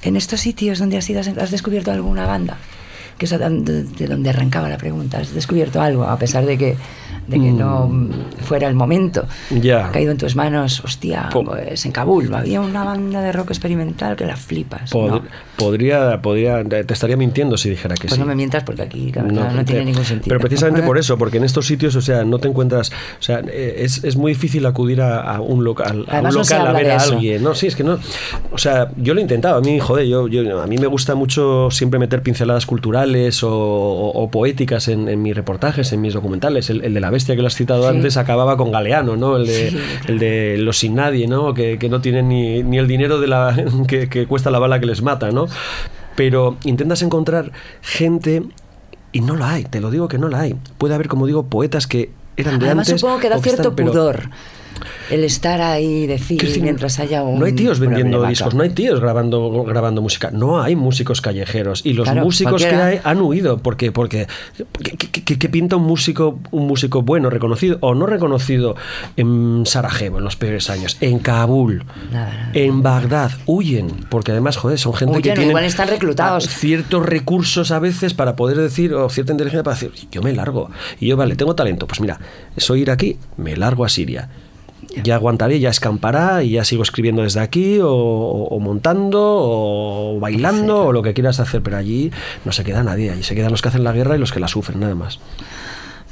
en estos sitios donde has ido, has descubierto alguna banda, que de donde arrancaba la pregunta. Has descubierto algo, a pesar de que de que no mm, fuera el momento. Ya. Ha caído en tus manos, hostia, Po- pues en Kabul había una banda de rock experimental que la flipas. Pod- ¿no? Podría, podría, te estaría mintiendo si dijera que Pues sí. no me mientas porque aquí la verdad, no, te- tiene ningún sentido. Pero precisamente por eso, porque en estos sitios, o sea, no te encuentras, o sea, eh, es, es muy difícil acudir a, a un local, a, un no local a ver a alguien, no, sí, es que no, o sea, yo lo he intentado, a mí, joder, yo, yo- a mí me gusta mucho siempre meter pinceladas culturales o, o- o poéticas en, en mis reportajes, en mis documentales. El, el de la bestia que lo has citado Sí. antes acababa con Galeano, ¿no? El de, Sí, el de los sin nadie, ¿no? Que, que no tienen ni, ni el dinero de la, que, que cuesta la bala que les mata, ¿no? Pero intentas encontrar gente y no la hay, te lo digo que no la hay. Puede haber, como digo, poetas que eran de Además antes. supongo que da cierto están- pero- pudor el estar ahí fil decir, mientras haya un No hay tíos vendiendo discos, no hay tíos grabando, grabando música, no hay músicos callejeros. Y los Claro, músicos que cualquiera. hay han huido. porque porque ¿qué, pinta un músico, un músico bueno, reconocido o no reconocido en Sarajevo en los peores años? En Kabul, Nada, nada. en Bagdad, huyen. Porque además, joder, son gente Huyen que o tiene igual están reclutados. ciertos recursos a veces para poder decir, o cierta inteligencia para decir, yo me largo. Y yo, vale, tengo talento. Pues mira, soy iraquí, me largo a Siria. Ya aguantaré, ya escampará y ya sigo escribiendo desde aquí o, montando o bailando o lo que quieras hacer, pero allí no se queda nadie, allí se quedan los que hacen la guerra y los que la sufren, nada más.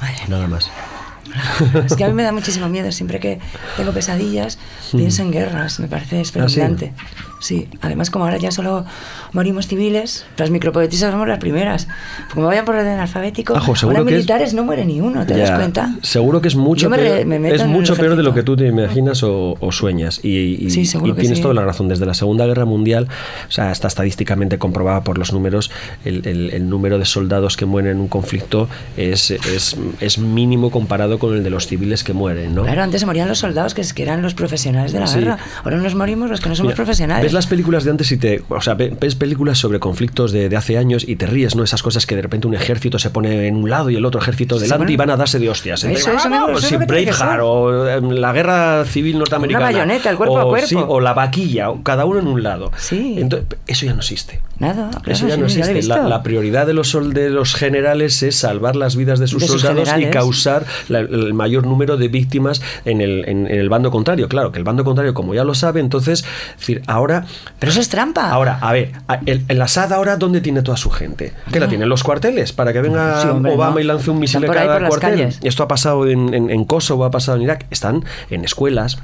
Madre Nada más. Es que a mí me da muchísimo miedo. Siempre que tengo pesadillas, pienso en guerras. Me parece Ah, espeluznante. Sí? además, como ahora ya solo morimos civiles, las micropoetisas somos las primeras. Como vayan por orden alfabético, Ajo, ahora que es- militares no muere ni uno, ¿te das Ya, cuenta? Seguro que es mucho, me peor, me es mucho peor de lo que tú te imaginas o, o sueñas. Y, y- Sí, seguro y tienes sí. toda la razón. Desde la Segunda Guerra Mundial, o sea, está estadísticamente comprobada por los números, el, el- el número de soldados que mueren en un conflicto es, es, es mínimo comparado con el de los civiles que mueren, ¿no? Claro, antes se morían los soldados que eran los profesionales de la Sí. guerra. Ahora nos morimos los que no somos Mira, profesionales. Ves las películas de antes y te. O sea, ve- ves películas sobre conflictos de, de hace años y te ríes, ¿no? Esas cosas que de repente un ejército se pone en un lado y el otro ejército delante pone- y van a darse de hostias. Eso, Entre- eso eso es Sí, lo que tiene que Braveheart o em, la guerra civil norteamericana. Una bayoneta, el cuerpo o, a cuerpo. sí, o la vaquilla, o cada uno en un lado. Sí. Entonces, eso ya no existe. Nada, claro, Eso ya sí, no ya existe. La, prioridad de los, de los generales es salvar las vidas de sus De sus soldados y causar la- el mayor número de víctimas en el, en- en el bando contrario. Claro, que el bando contrario, como ya lo sabe, entonces, es decir, ahora Pero eso es trampa. Ahora, a ver, el, el Assad ahora, ¿dónde tiene toda su gente? ¿Qué la tiene? ¿En los cuarteles? Para que venga Sí, hombre, Obama ¿no? y lance un misil Están a cada cuartel. Esto ha pasado en, en- en Kosovo, ha pasado en Irak. Están en escuelas,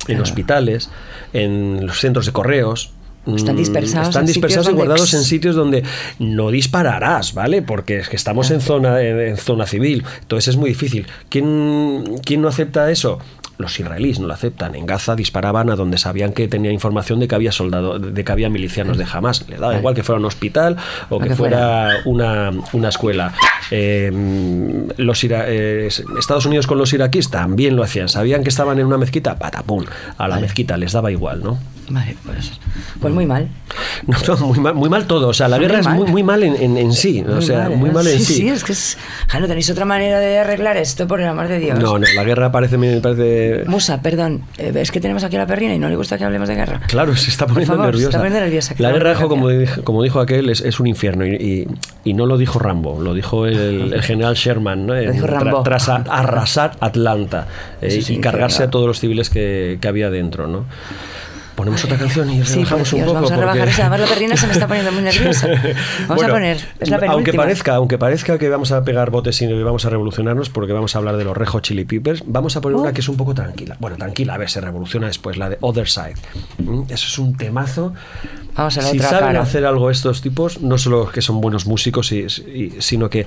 en Claro. hospitales, en los centros de correos. Están Mm, dispersados Están dispersados y guardados en sitios donde no dispararás, ¿vale? Porque es que estamos en zona, en, en zona civil. Entonces es muy difícil. ¿Quién, ¿Quién no acepta eso? Los israelíes no lo aceptan. En Gaza disparaban a donde sabían que tenía información de que había soldados, de que había milicianos de Hamas. Le daba igual que fuera un hospital o que, que fuera, una, una escuela. Eh, los ira- eh, Estados Unidos con los iraquíes también lo hacían. Sabían que estaban en una mezquita, patapum, a la Vale. mezquita les daba igual, ¿no? Vale, pues, pues muy mal. No, no, muy, mal, muy mal todo. O sea, la Muy guerra es muy, muy mal en, en- en sí. o sea, muy mal en sí. sí. Sí, es que es... Ja, ¿no tenéis otra manera de arreglar esto, por el amor de Dios? No, no, la guerra parece, me parece. Musa, perdón, eh, es que tenemos aquí a la perrina y no le gusta que hablemos de guerra. Claro, se está poniendo favor, se nerviosa. está poniendo nerviosa, que La guerra, como, rápida. dij- como dijo aquel, es, es un infierno. Y, y- y no lo dijo Rambo, lo dijo el, el general Sherman, ¿no? En- dijo tra- Rambo. tras a- arrasar Atlanta eh, y cargarse a todos los civiles que, que había dentro, ¿no? Ponemos otra canción y relajamos un Dios, poco. vamos a porque- rebajar esa. Además, la perrina se me está poniendo muy nerviosa. Vamos Bueno, a poner, es la aunque parezca, aunque parezca que vamos a pegar botes y vamos a revolucionarnos porque vamos a hablar de los Rejo Chili Peppers, vamos a poner Oh. una que es un poco tranquila. Bueno, tranquila, a ver, se revoluciona después, la de Other Side. Mm, Eso es un temazo. Vamos a la si otra saben cara. hacer algo estos tipos, no solo que son buenos músicos, sino que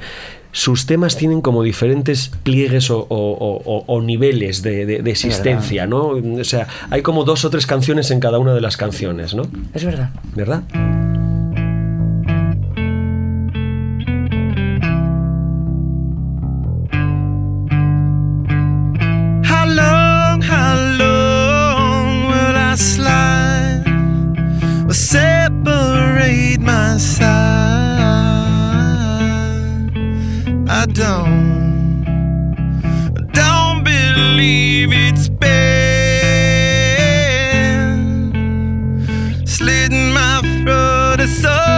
sus temas tienen como diferentes pliegues o, o- o- o- o niveles de, de- de existencia, ¿no? O sea, hay como dos o tres canciones en cada una de las canciones, ¿no? Es verdad. ¿Verdad? so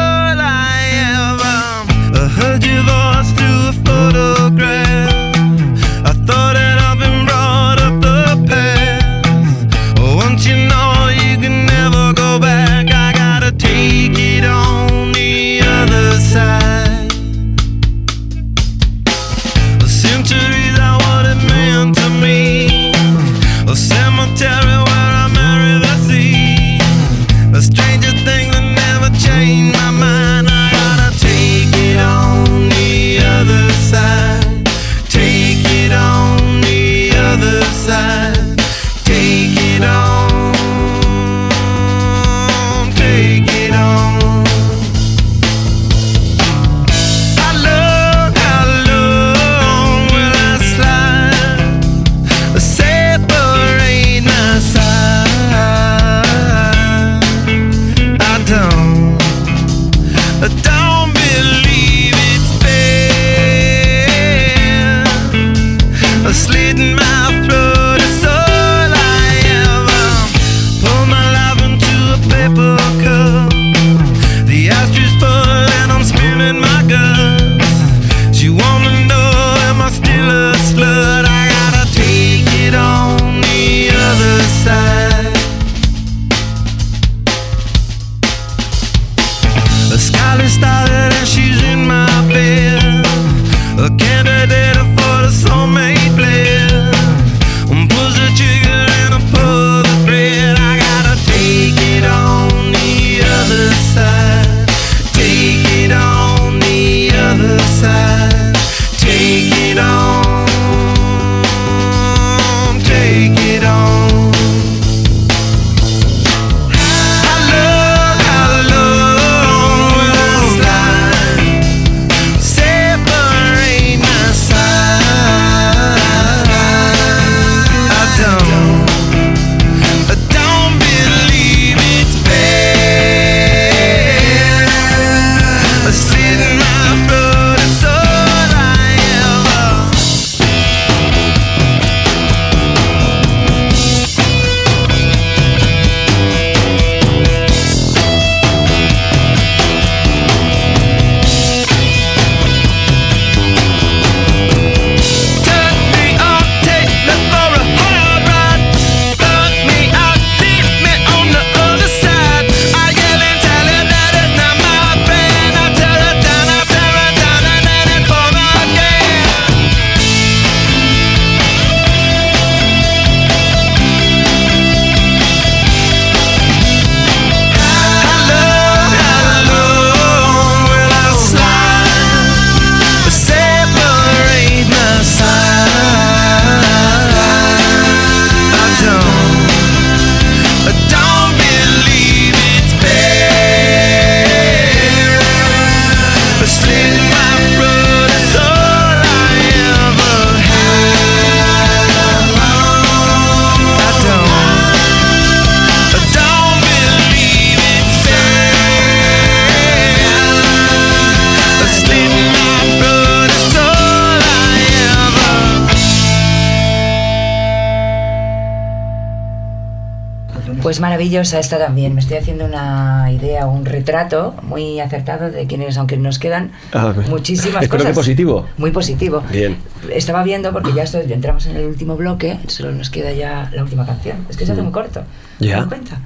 maravillosa esta también. Me estoy haciendo una idea, un retrato muy acertado de quiénes, aunque nos quedan Ah, muchísimas espero cosas. que positivo. Muy positivo. Bien. Estaba viendo, porque ya estoy, entramos en el último bloque, solo nos queda ya la última canción. Es que se hace muy corto. ¿Te Ya. das cuenta?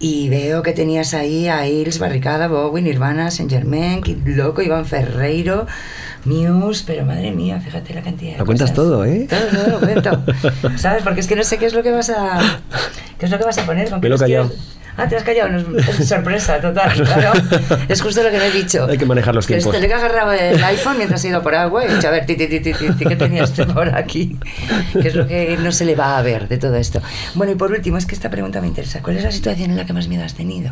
Y veo que tenías ahí a Hills, Barricada, Bowie, Nirvana, Saint Germain, Kid Loco, Iván Ferreiro, Muse, pero madre mía, fíjate la cantidad de Lo cuentas todo, ¿eh? Todo, todo lo cuento. ¿Sabes? Porque es que no sé qué es lo que vas a qué es lo que vas a poner. con Me lo he callado. Ah, te has callado, no es, es sorpresa total, claro. Es justo lo que me he dicho. Hay que manejar los Que tiempos. Este le he agarrado el iPhone mientras he ido por agua y he dicho, a ver, ti, ti, ti, ti, ti, ti, ¿qué tenías tú por aquí? ¿Qué es lo que no se le va a ver de todo esto? Bueno, y por último, es que esta pregunta me interesa. ¿Cuál es la situación en la que más miedo has tenido?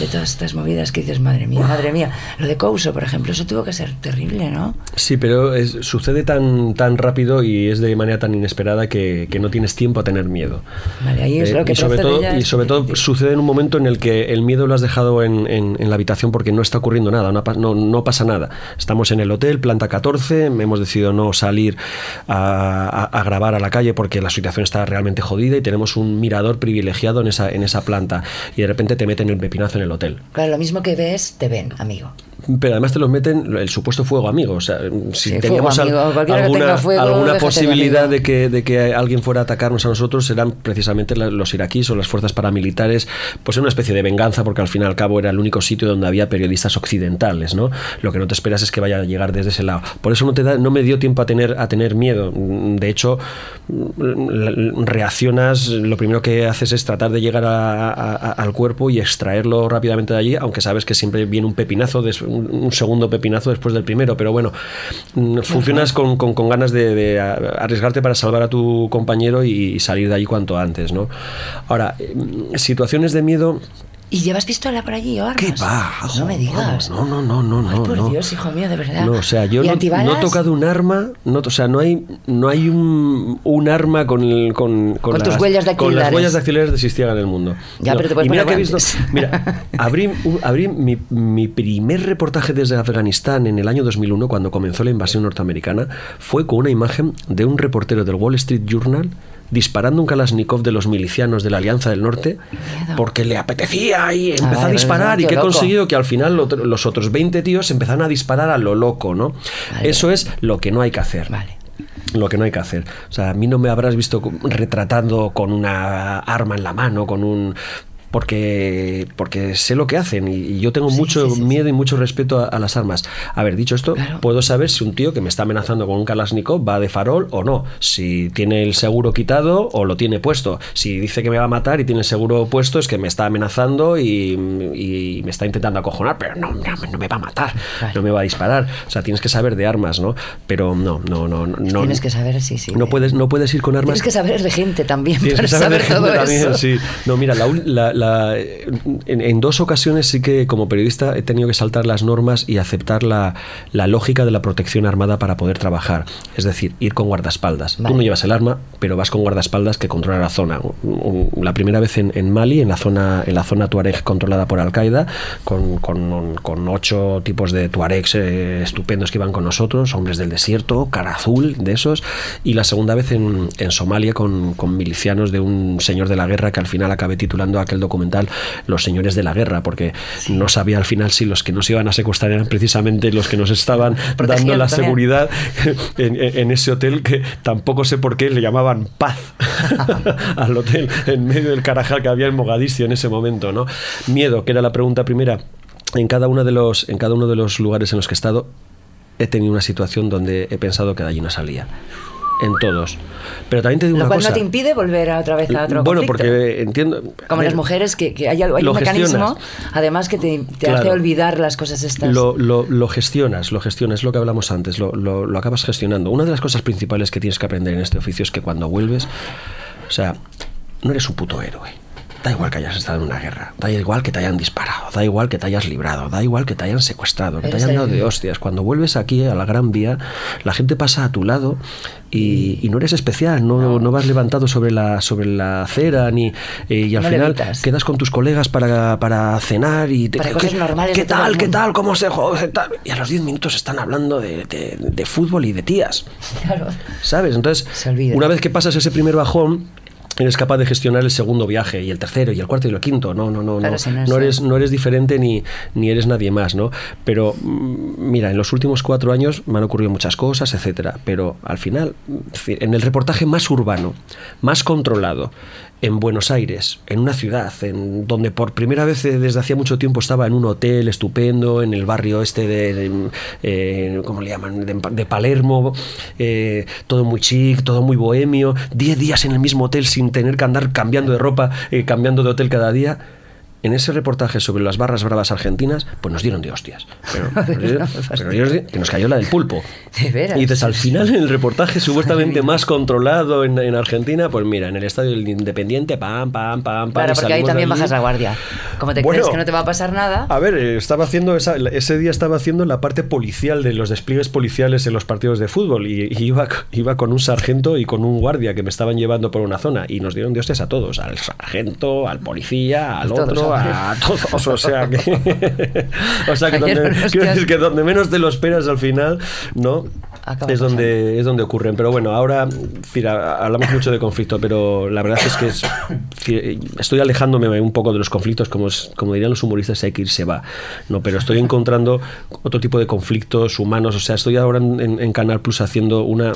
De todas estas movidas que dices, madre mía, madre mía. Lo de Couso, por ejemplo, eso tuvo que ser terrible, ¿no? Sí, pero es- sucede tan, tan rápido y es de manera tan inesperada que, que no tienes tiempo a tener miedo. Vale, ahí es Eh, lo que y sobre todo, y sobre todo difícil. sucede en un momento en el que el miedo lo has dejado en, en- en la habitación porque no está ocurriendo nada, no- no pasa nada. Estamos en el hotel, planta 14, hemos decidido no salir a, a- a grabar a la calle porque la situación está realmente jodida y tenemos un mirador privilegiado en esa, en esa planta y de repente te meten el pepinazo en el hotel. Claro, lo mismo que ves, te ven, amigo. Pero además te los meten el supuesto fuego amigo. O sea, si Sí, teníamos fuego al- alguna, fuego, alguna de posibilidad de que, de que alguien fuera a atacarnos a nosotros, eran precisamente los iraquíes o las fuerzas paramilitares, pues era una especie de venganza, porque al fin y al cabo era el único sitio donde había periodistas occidentales, ¿no? Lo que no te esperas es que vaya a llegar desde ese lado. Por eso no te da, no me dio tiempo a tener, a tener miedo. De hecho, mm, reaccionas, lo primero que haces es tratar de llegar a- a- a- al cuerpo y extraerlo rápidamente de allí, aunque sabes que siempre viene un pepinazo, des- un, un segundo pepinazo después del primero, pero bueno, mm, funcionas con, con- con ganas de, arriesgarte para salvar a tu compañero y, y salir de allí cuanto antes, ¿no? Ahora, mm, situaciones de miedo ¿Y llevas pistola por allí o armas? ¿Qué va? No me digas. No, no, no, no, Ay, por no. Dios, hijo mío, de verdad. No, o sea, yo ¿Y no, he tocado un arma, no, o sea, no hay, no hay un, un arma con, el- con, Con tus las, huellas con las huellas dactilares de existían en el mundo. Ya, No, pero te puedes y mira que he visto, mira, abrí, abrí mi, mi primer reportaje desde Afganistán en el año 2001, cuando comenzó la invasión norteamericana, fue con una imagen de un reportero del Wall Street Journal disparando un Kalashnikov de los milicianos de la Alianza del Norte porque le apetecía y empezó a, ver, disparar y que he conseguido que al final lo- los otros 20 tíos empezaron a disparar a lo loco, ¿no? Vale. Eso es lo que no hay que hacer. Vale. Lo que no hay que hacer. O sea, a mí no me habrás visto retratando con una arma en la mano, con un porque porque sé lo que hacen y, y yo tengo Sí, mucho sí, sí, miedo y mucho respeto a, a las armas. A ver, dicho esto, Claro. puedo saber si un tío que me está amenazando con un Kalashnikov va de farol o no, si tiene el seguro quitado o lo tiene puesto. Si dice que me va a matar y tiene el seguro puesto es que me está amenazando y, y me está intentando acojonar, pero no, no, no me va a matar, Vale. no me va a disparar. O sea, tienes que saber de armas, ¿no? Pero no, no, no, no. Tienes que saber, sí, sí. No de- puedes, no puedes ir con armas. Tienes que saber de gente también Tienes para que saber de saber gente todo también, eso. sí. No, mira, la la- la- en, en dos ocasiones sí que como periodista he tenido que saltar las normas y aceptar la, la lógica de la protección armada para poder trabajar. Es decir, ir con guardaespaldas. Vale. Tú no llevas el arma, pero vas con guardaespaldas que controlan la zona. La primera vez en, en Mali, en la zona, en la zona Tuareg controlada por Al-Qaeda, con, con- con ocho tipos de Tuaregs eh, estupendos que iban con nosotros, hombres del desierto, cara azul, de esos. Y la segunda vez en, en Somalia con, con milicianos de un señor de la guerra que al final acabé titulando aquel documental Los señores de la guerra, porque no sabía al final si los que nos iban a secuestrar eran precisamente los que nos estaban dando Protegiendo la también. seguridad en- en ese hotel que tampoco sé por qué le llamaban paz al hotel en medio del carajal que había en Mogadiscio en ese momento, ¿no? Miedo, que era la pregunta primera. En cada uno de los, en cada uno de los lugares en los que he estado, he tenido una situación donde he pensado que de allí no salía. En todos. Pero también te digo Lo una cual cosa. no te impide volver a otra vez a otro bueno, conflicto. porque entiendo. a Como ver, las mujeres, que, que hay, algo- hay un mecanismo, gestionas. además, que te, te hace olvidar las cosas estas. Lo, lo- lo gestionas, lo gestionas, es lo que hablamos antes, lo, lo- lo acabas gestionando. Una de las cosas principales que tienes que aprender en este oficio es que cuando vuelves, o sea, no eres un puto héroe. Da igual que hayas estado en una guerra, da igual que te hayan disparado, da igual que te hayas librado, da igual que te hayan secuestrado, que te hayan dado de hostias. Cuando vuelves aquí a la Gran Vía, la gente pasa a tu lado y, y no eres especial, no, no vas levantado sobre la, sobre la acera ni, eh, y al No final quedas con tus colegas para, para cenar y te, Para ¿qué- cosas normales ¿qué de todo tal? ¿Qué tal? ¿Cómo se juega? Y a los 10 minutos están hablando de, de- de fútbol y de tías. Claro. ¿Sabes? Entonces, una vez que pasas ese primer bajón, eres capaz de gestionar el segundo viaje y el tercero y el cuarto y el quinto. No, no, no, no. si no es- no eres, no eres diferente ni, ni eres nadie más, ¿no? Pero mm, mira, en los últimos cuatro años me han ocurrido muchas cosas, etcétera. Pero al final, en el reportaje más urbano, más controlado, en Buenos Aires, en una ciudad, en donde por primera vez eh, desde hacía mucho tiempo estaba en un hotel estupendo, en el barrio este de, eh, ¿cómo le llaman? De, de Palermo, eh, todo muy chic, todo muy bohemio, 10 días en el mismo hotel sin tener que andar cambiando de ropa, eh, cambiando de hotel cada día. En ese reportaje sobre las barras bravas argentinas, pues nos dieron de hostias. Pero, pero- pero que nos cayó la del pulpo. De veras. Y dices, al final en el reportaje supuestamente más controlado en, en Argentina, pues mira, en el estadio del Independiente, pam, pam, pam, pam. Claro, porque ahí también bajas la guardia. Como te Bueno. crees que no te va a pasar nada. A ver, eh, estaba haciendo esa- ese día estaba haciendo la parte policial de los despliegues policiales en los partidos de fútbol y, y iba, iba con un sargento y con un guardia que me estaban llevando por una zona y nos dieron de hostias a todos, al sargento, al policía, al otro. A todos, o sea que, o sea que, donde, decir que donde menos te lo esperas al final, ¿no? Acaba es donde es donde ocurren. Pero bueno, ahora mira, hablamos mucho de conflicto, pero la verdad es que es- estoy alejándome un poco de los conflictos, como, es- como dirían los humoristas, hay que ir, se va. No, pero estoy encontrando otro tipo de conflictos humanos. O sea, estoy ahora en, en- Canal Plus haciendo una,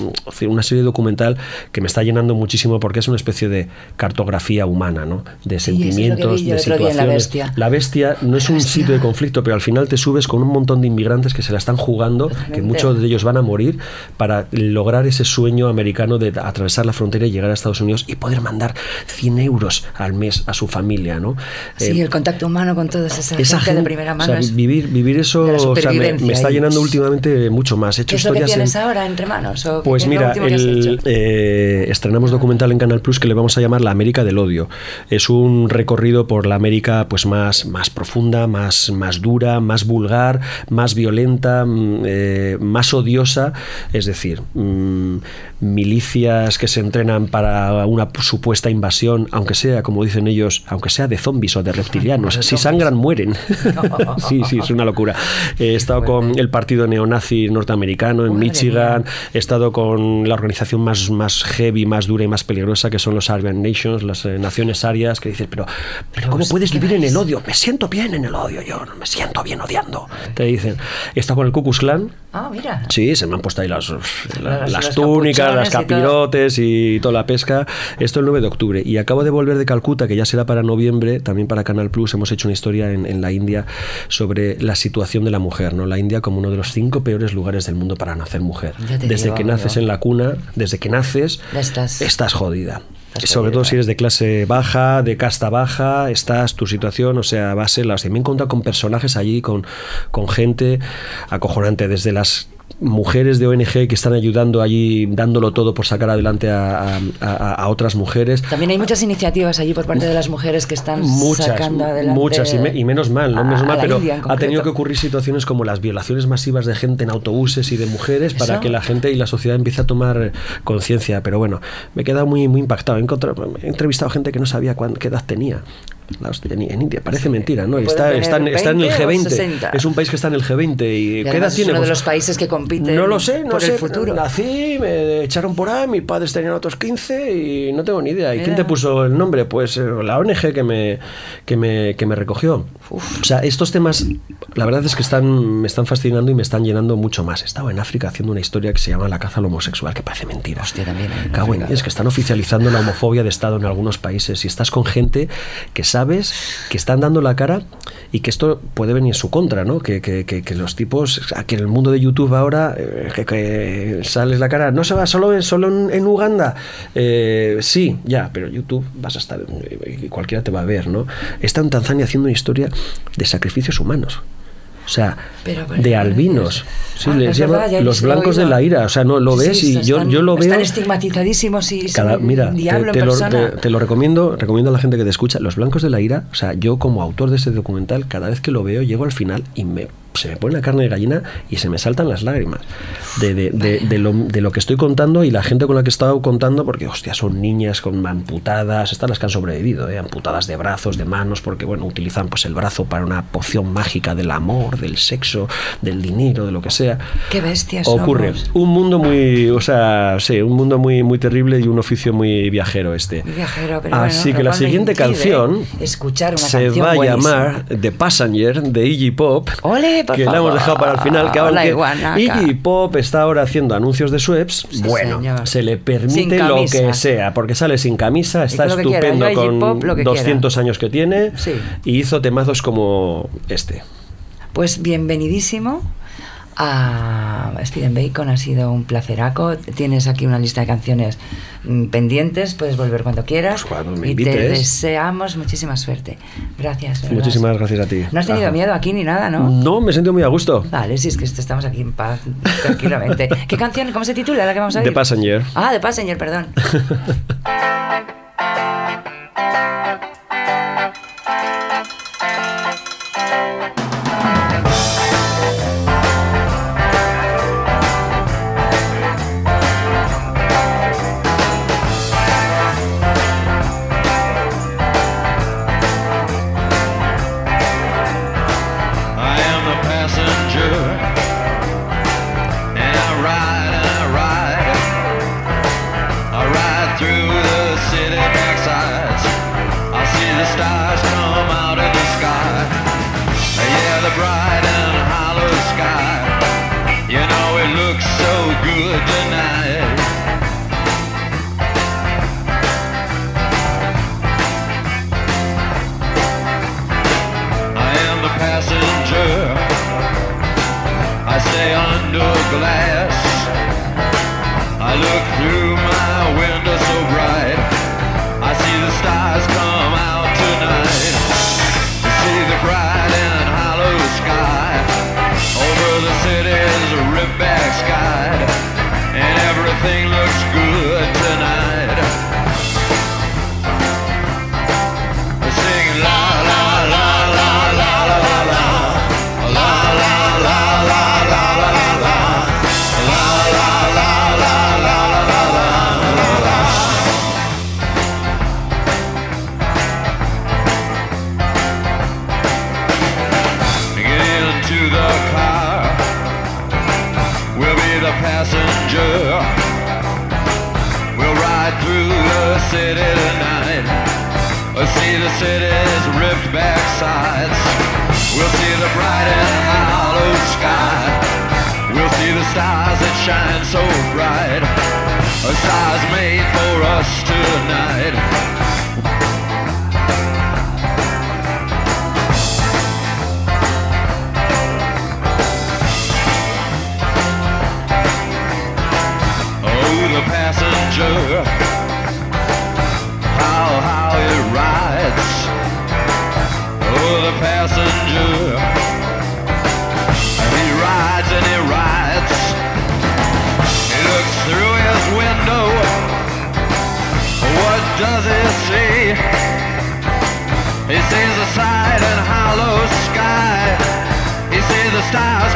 una serie documental que me está llenando muchísimo porque es una especie de cartografía humana, ¿no? De Sí, es sentimientos, yo de en La situaciones. Bestia. La bestia no es un Bestia. sitio de conflicto, pero al final te subes con un montón de inmigrantes que se la están jugando, que muchos de ellos van a morir para lograr ese sueño americano de atravesar la frontera y llegar a Estados Unidos y poder mandar 100 euros al mes a su familia, ¿no? Sí, Eh, el contacto humano con toda esa, esa gente de primera o mano. sea, vivir, vivir eso o sea, me, está llenando últimamente mucho más. He hecho ¿Qué es lo que tienes en- ahora entre manos? ¿O pues mira, el- eh, estrenamos documental en Canal Plus que le vamos a llamar La América del Odio. Es un recorrido por la América pues más, más profunda, más, más dura, más vulgar, más violenta, mm, eh, más odiosa. Es decir, mm, milicias que se entrenan para una supuesta invasión, aunque sea, como dicen ellos, aunque sea de zombies o de reptilianos. si sangran, mueren. sí, sí, es una locura. He estado con el partido neonazi norteamericano en Michigan, he estado con la organización más, más heavy, más dura y más peligrosa, que son los Aryan Nations, las eh, naciones arias, que dices, pero, pero ¿cómo puedes ¿qué vivir en el odio? Me siento bien en el odio, yo no me siento bien odiando. Te dicen, he estado con el Ku Klux Klan, Ah, mira. Sí, se me han puesto ahí las, las, túnicas, las capuchones y todo. capirotes y toda la pesca. Esto el 9 de octubre. Y acabo de volver de Calcuta, que ya será para noviembre, también para Canal Plus. Hemos hecho una historia en, en la India sobre la situación de la mujer. ¿no? La India como uno de los cinco peores lugares del mundo para nacer mujer. Desde digo, que naces yo. en la cuna, desde que naces, estás- estás jodida. Sobre todo si ¿eh? eres de clase baja, de casta baja, estás tu situación, o sea, va a ser la hostia. Me he encontrado con personajes allí, con, con gente acojonante, desde las mujeres de ONG que están ayudando allí, dándolo todo por sacar adelante a, a- otras mujeres. También hay muchas iniciativas allí por parte de las mujeres que están Muchas, sacando adelante. muchas, y, me- y menos mal, no menos mal, pero ha tenido que ocurrir situaciones como las violaciones masivas de gente en autobuses y de mujeres para que la gente y la sociedad empiece a tomar conciencia. Pero bueno, me he quedado muy, muy impactado. He, he entrevistado gente que no sabía cuán- qué edad tenía. La hostia, en, India, parece mentira, ¿no? Está, está está en el 20 o G20. 60. Es un país que está en el G20. ¿Y, Y qué edad además tiene? Es uno de Pues, los países que compiten no lo sé, no por sé. el futuro. Nací, me echaron por ahí, mis padres tenían otros 15 y no tengo ni idea. ¿Y quién Mira. te puso el nombre? Pues eh, la ONG que me, que me, que me recogió. O sea, estos temas, la verdad es que están, me están fascinando y me están llenando mucho más. He estado en África haciendo una historia que se llama La caza al homosexual, que parece mentira. Hostia, también en Cago en- es que están oficializando la homofobia de Estado en algunos países y estás con gente que sabes que están dando la cara y que esto puede venir en su contra, ¿no? Que, que- que- que los tipos, aquí en el mundo de YouTube ahora, eh, que, que sales la cara, no se va solo en, solo en, Uganda, Eh, sí, ya, pero YouTube vas a estar, eh, cualquiera te va a ver, ¿no? Está en Tanzania haciendo una historia de sacrificios humanos. O sea, Pero, pero, de albinos. Sí, Ah, les llaman los blancos de la ira. O sea, no lo ves sí, y yo, están- yo lo veo. Están estigmatizadísimos y Cada- mira, te, diablo te lo, te- te lo recomiendo, recomiendo a la gente que te escucha. Los Blancos de la Ira, o sea, yo como autor de ese documental, cada vez que lo veo, llego al final y me, se me pone la carne de gallina y se me saltan las lágrimas de, de- de- de lo, de lo que estoy contando y la gente con la que he estado contando, porque, hostia, son niñas con amputadas, estas las que han sobrevivido, ¿eh? amputadas de brazos, de manos, porque, bueno, utilizan pues el brazo para una poción mágica del amor, del sexo, del dinero, de lo que sea. Qué bestias Ocurre. somos. Un mundo muy, o sea, sí, un mundo muy, muy terrible y un oficio muy viajero este. Muy viajero, pero Así bueno, que la siguiente impide canción escuchar una se canción va a llamar The Passenger de Iggy Pop. Ole, por que la hemos favor. dejado para el final. Que La aunque iguanaca. Iggy Pop está ahora haciendo anuncios de Schweppes, Sí, bueno, señor. se le permite lo que sea, porque sale sin camisa, está estupendo con Pop lo que 200 años que tiene Sí. y hizo temazos como este. Pues bienvenidísimo a Speed and Bacon, ha sido un placeraco. Tienes aquí una lista de canciones mm, pendientes, puedes volver cuando quieras. Pues cuando me y te deseamos muchísima suerte. Gracias. verdad. Muchísimas gracias a ti. No has tenido Ajá. miedo aquí ni nada, ¿no? No, me sentido muy a gusto. Vale, si es que estamos aquí en paz, tranquilamente. ¿Qué canción, cómo se titula la que vamos a The oír? Passenger. Ah, The Passenger, perdón. through the city. I see the stars come out of the sky. Yeah, the bright We'll see the bright and hollow sky. We'll see the stars that shine so bright. A stars made for us tonight. Oh, passenger How, how it rides Oh, the passenger does he see? He sees a side and hollow sky. He sees the stars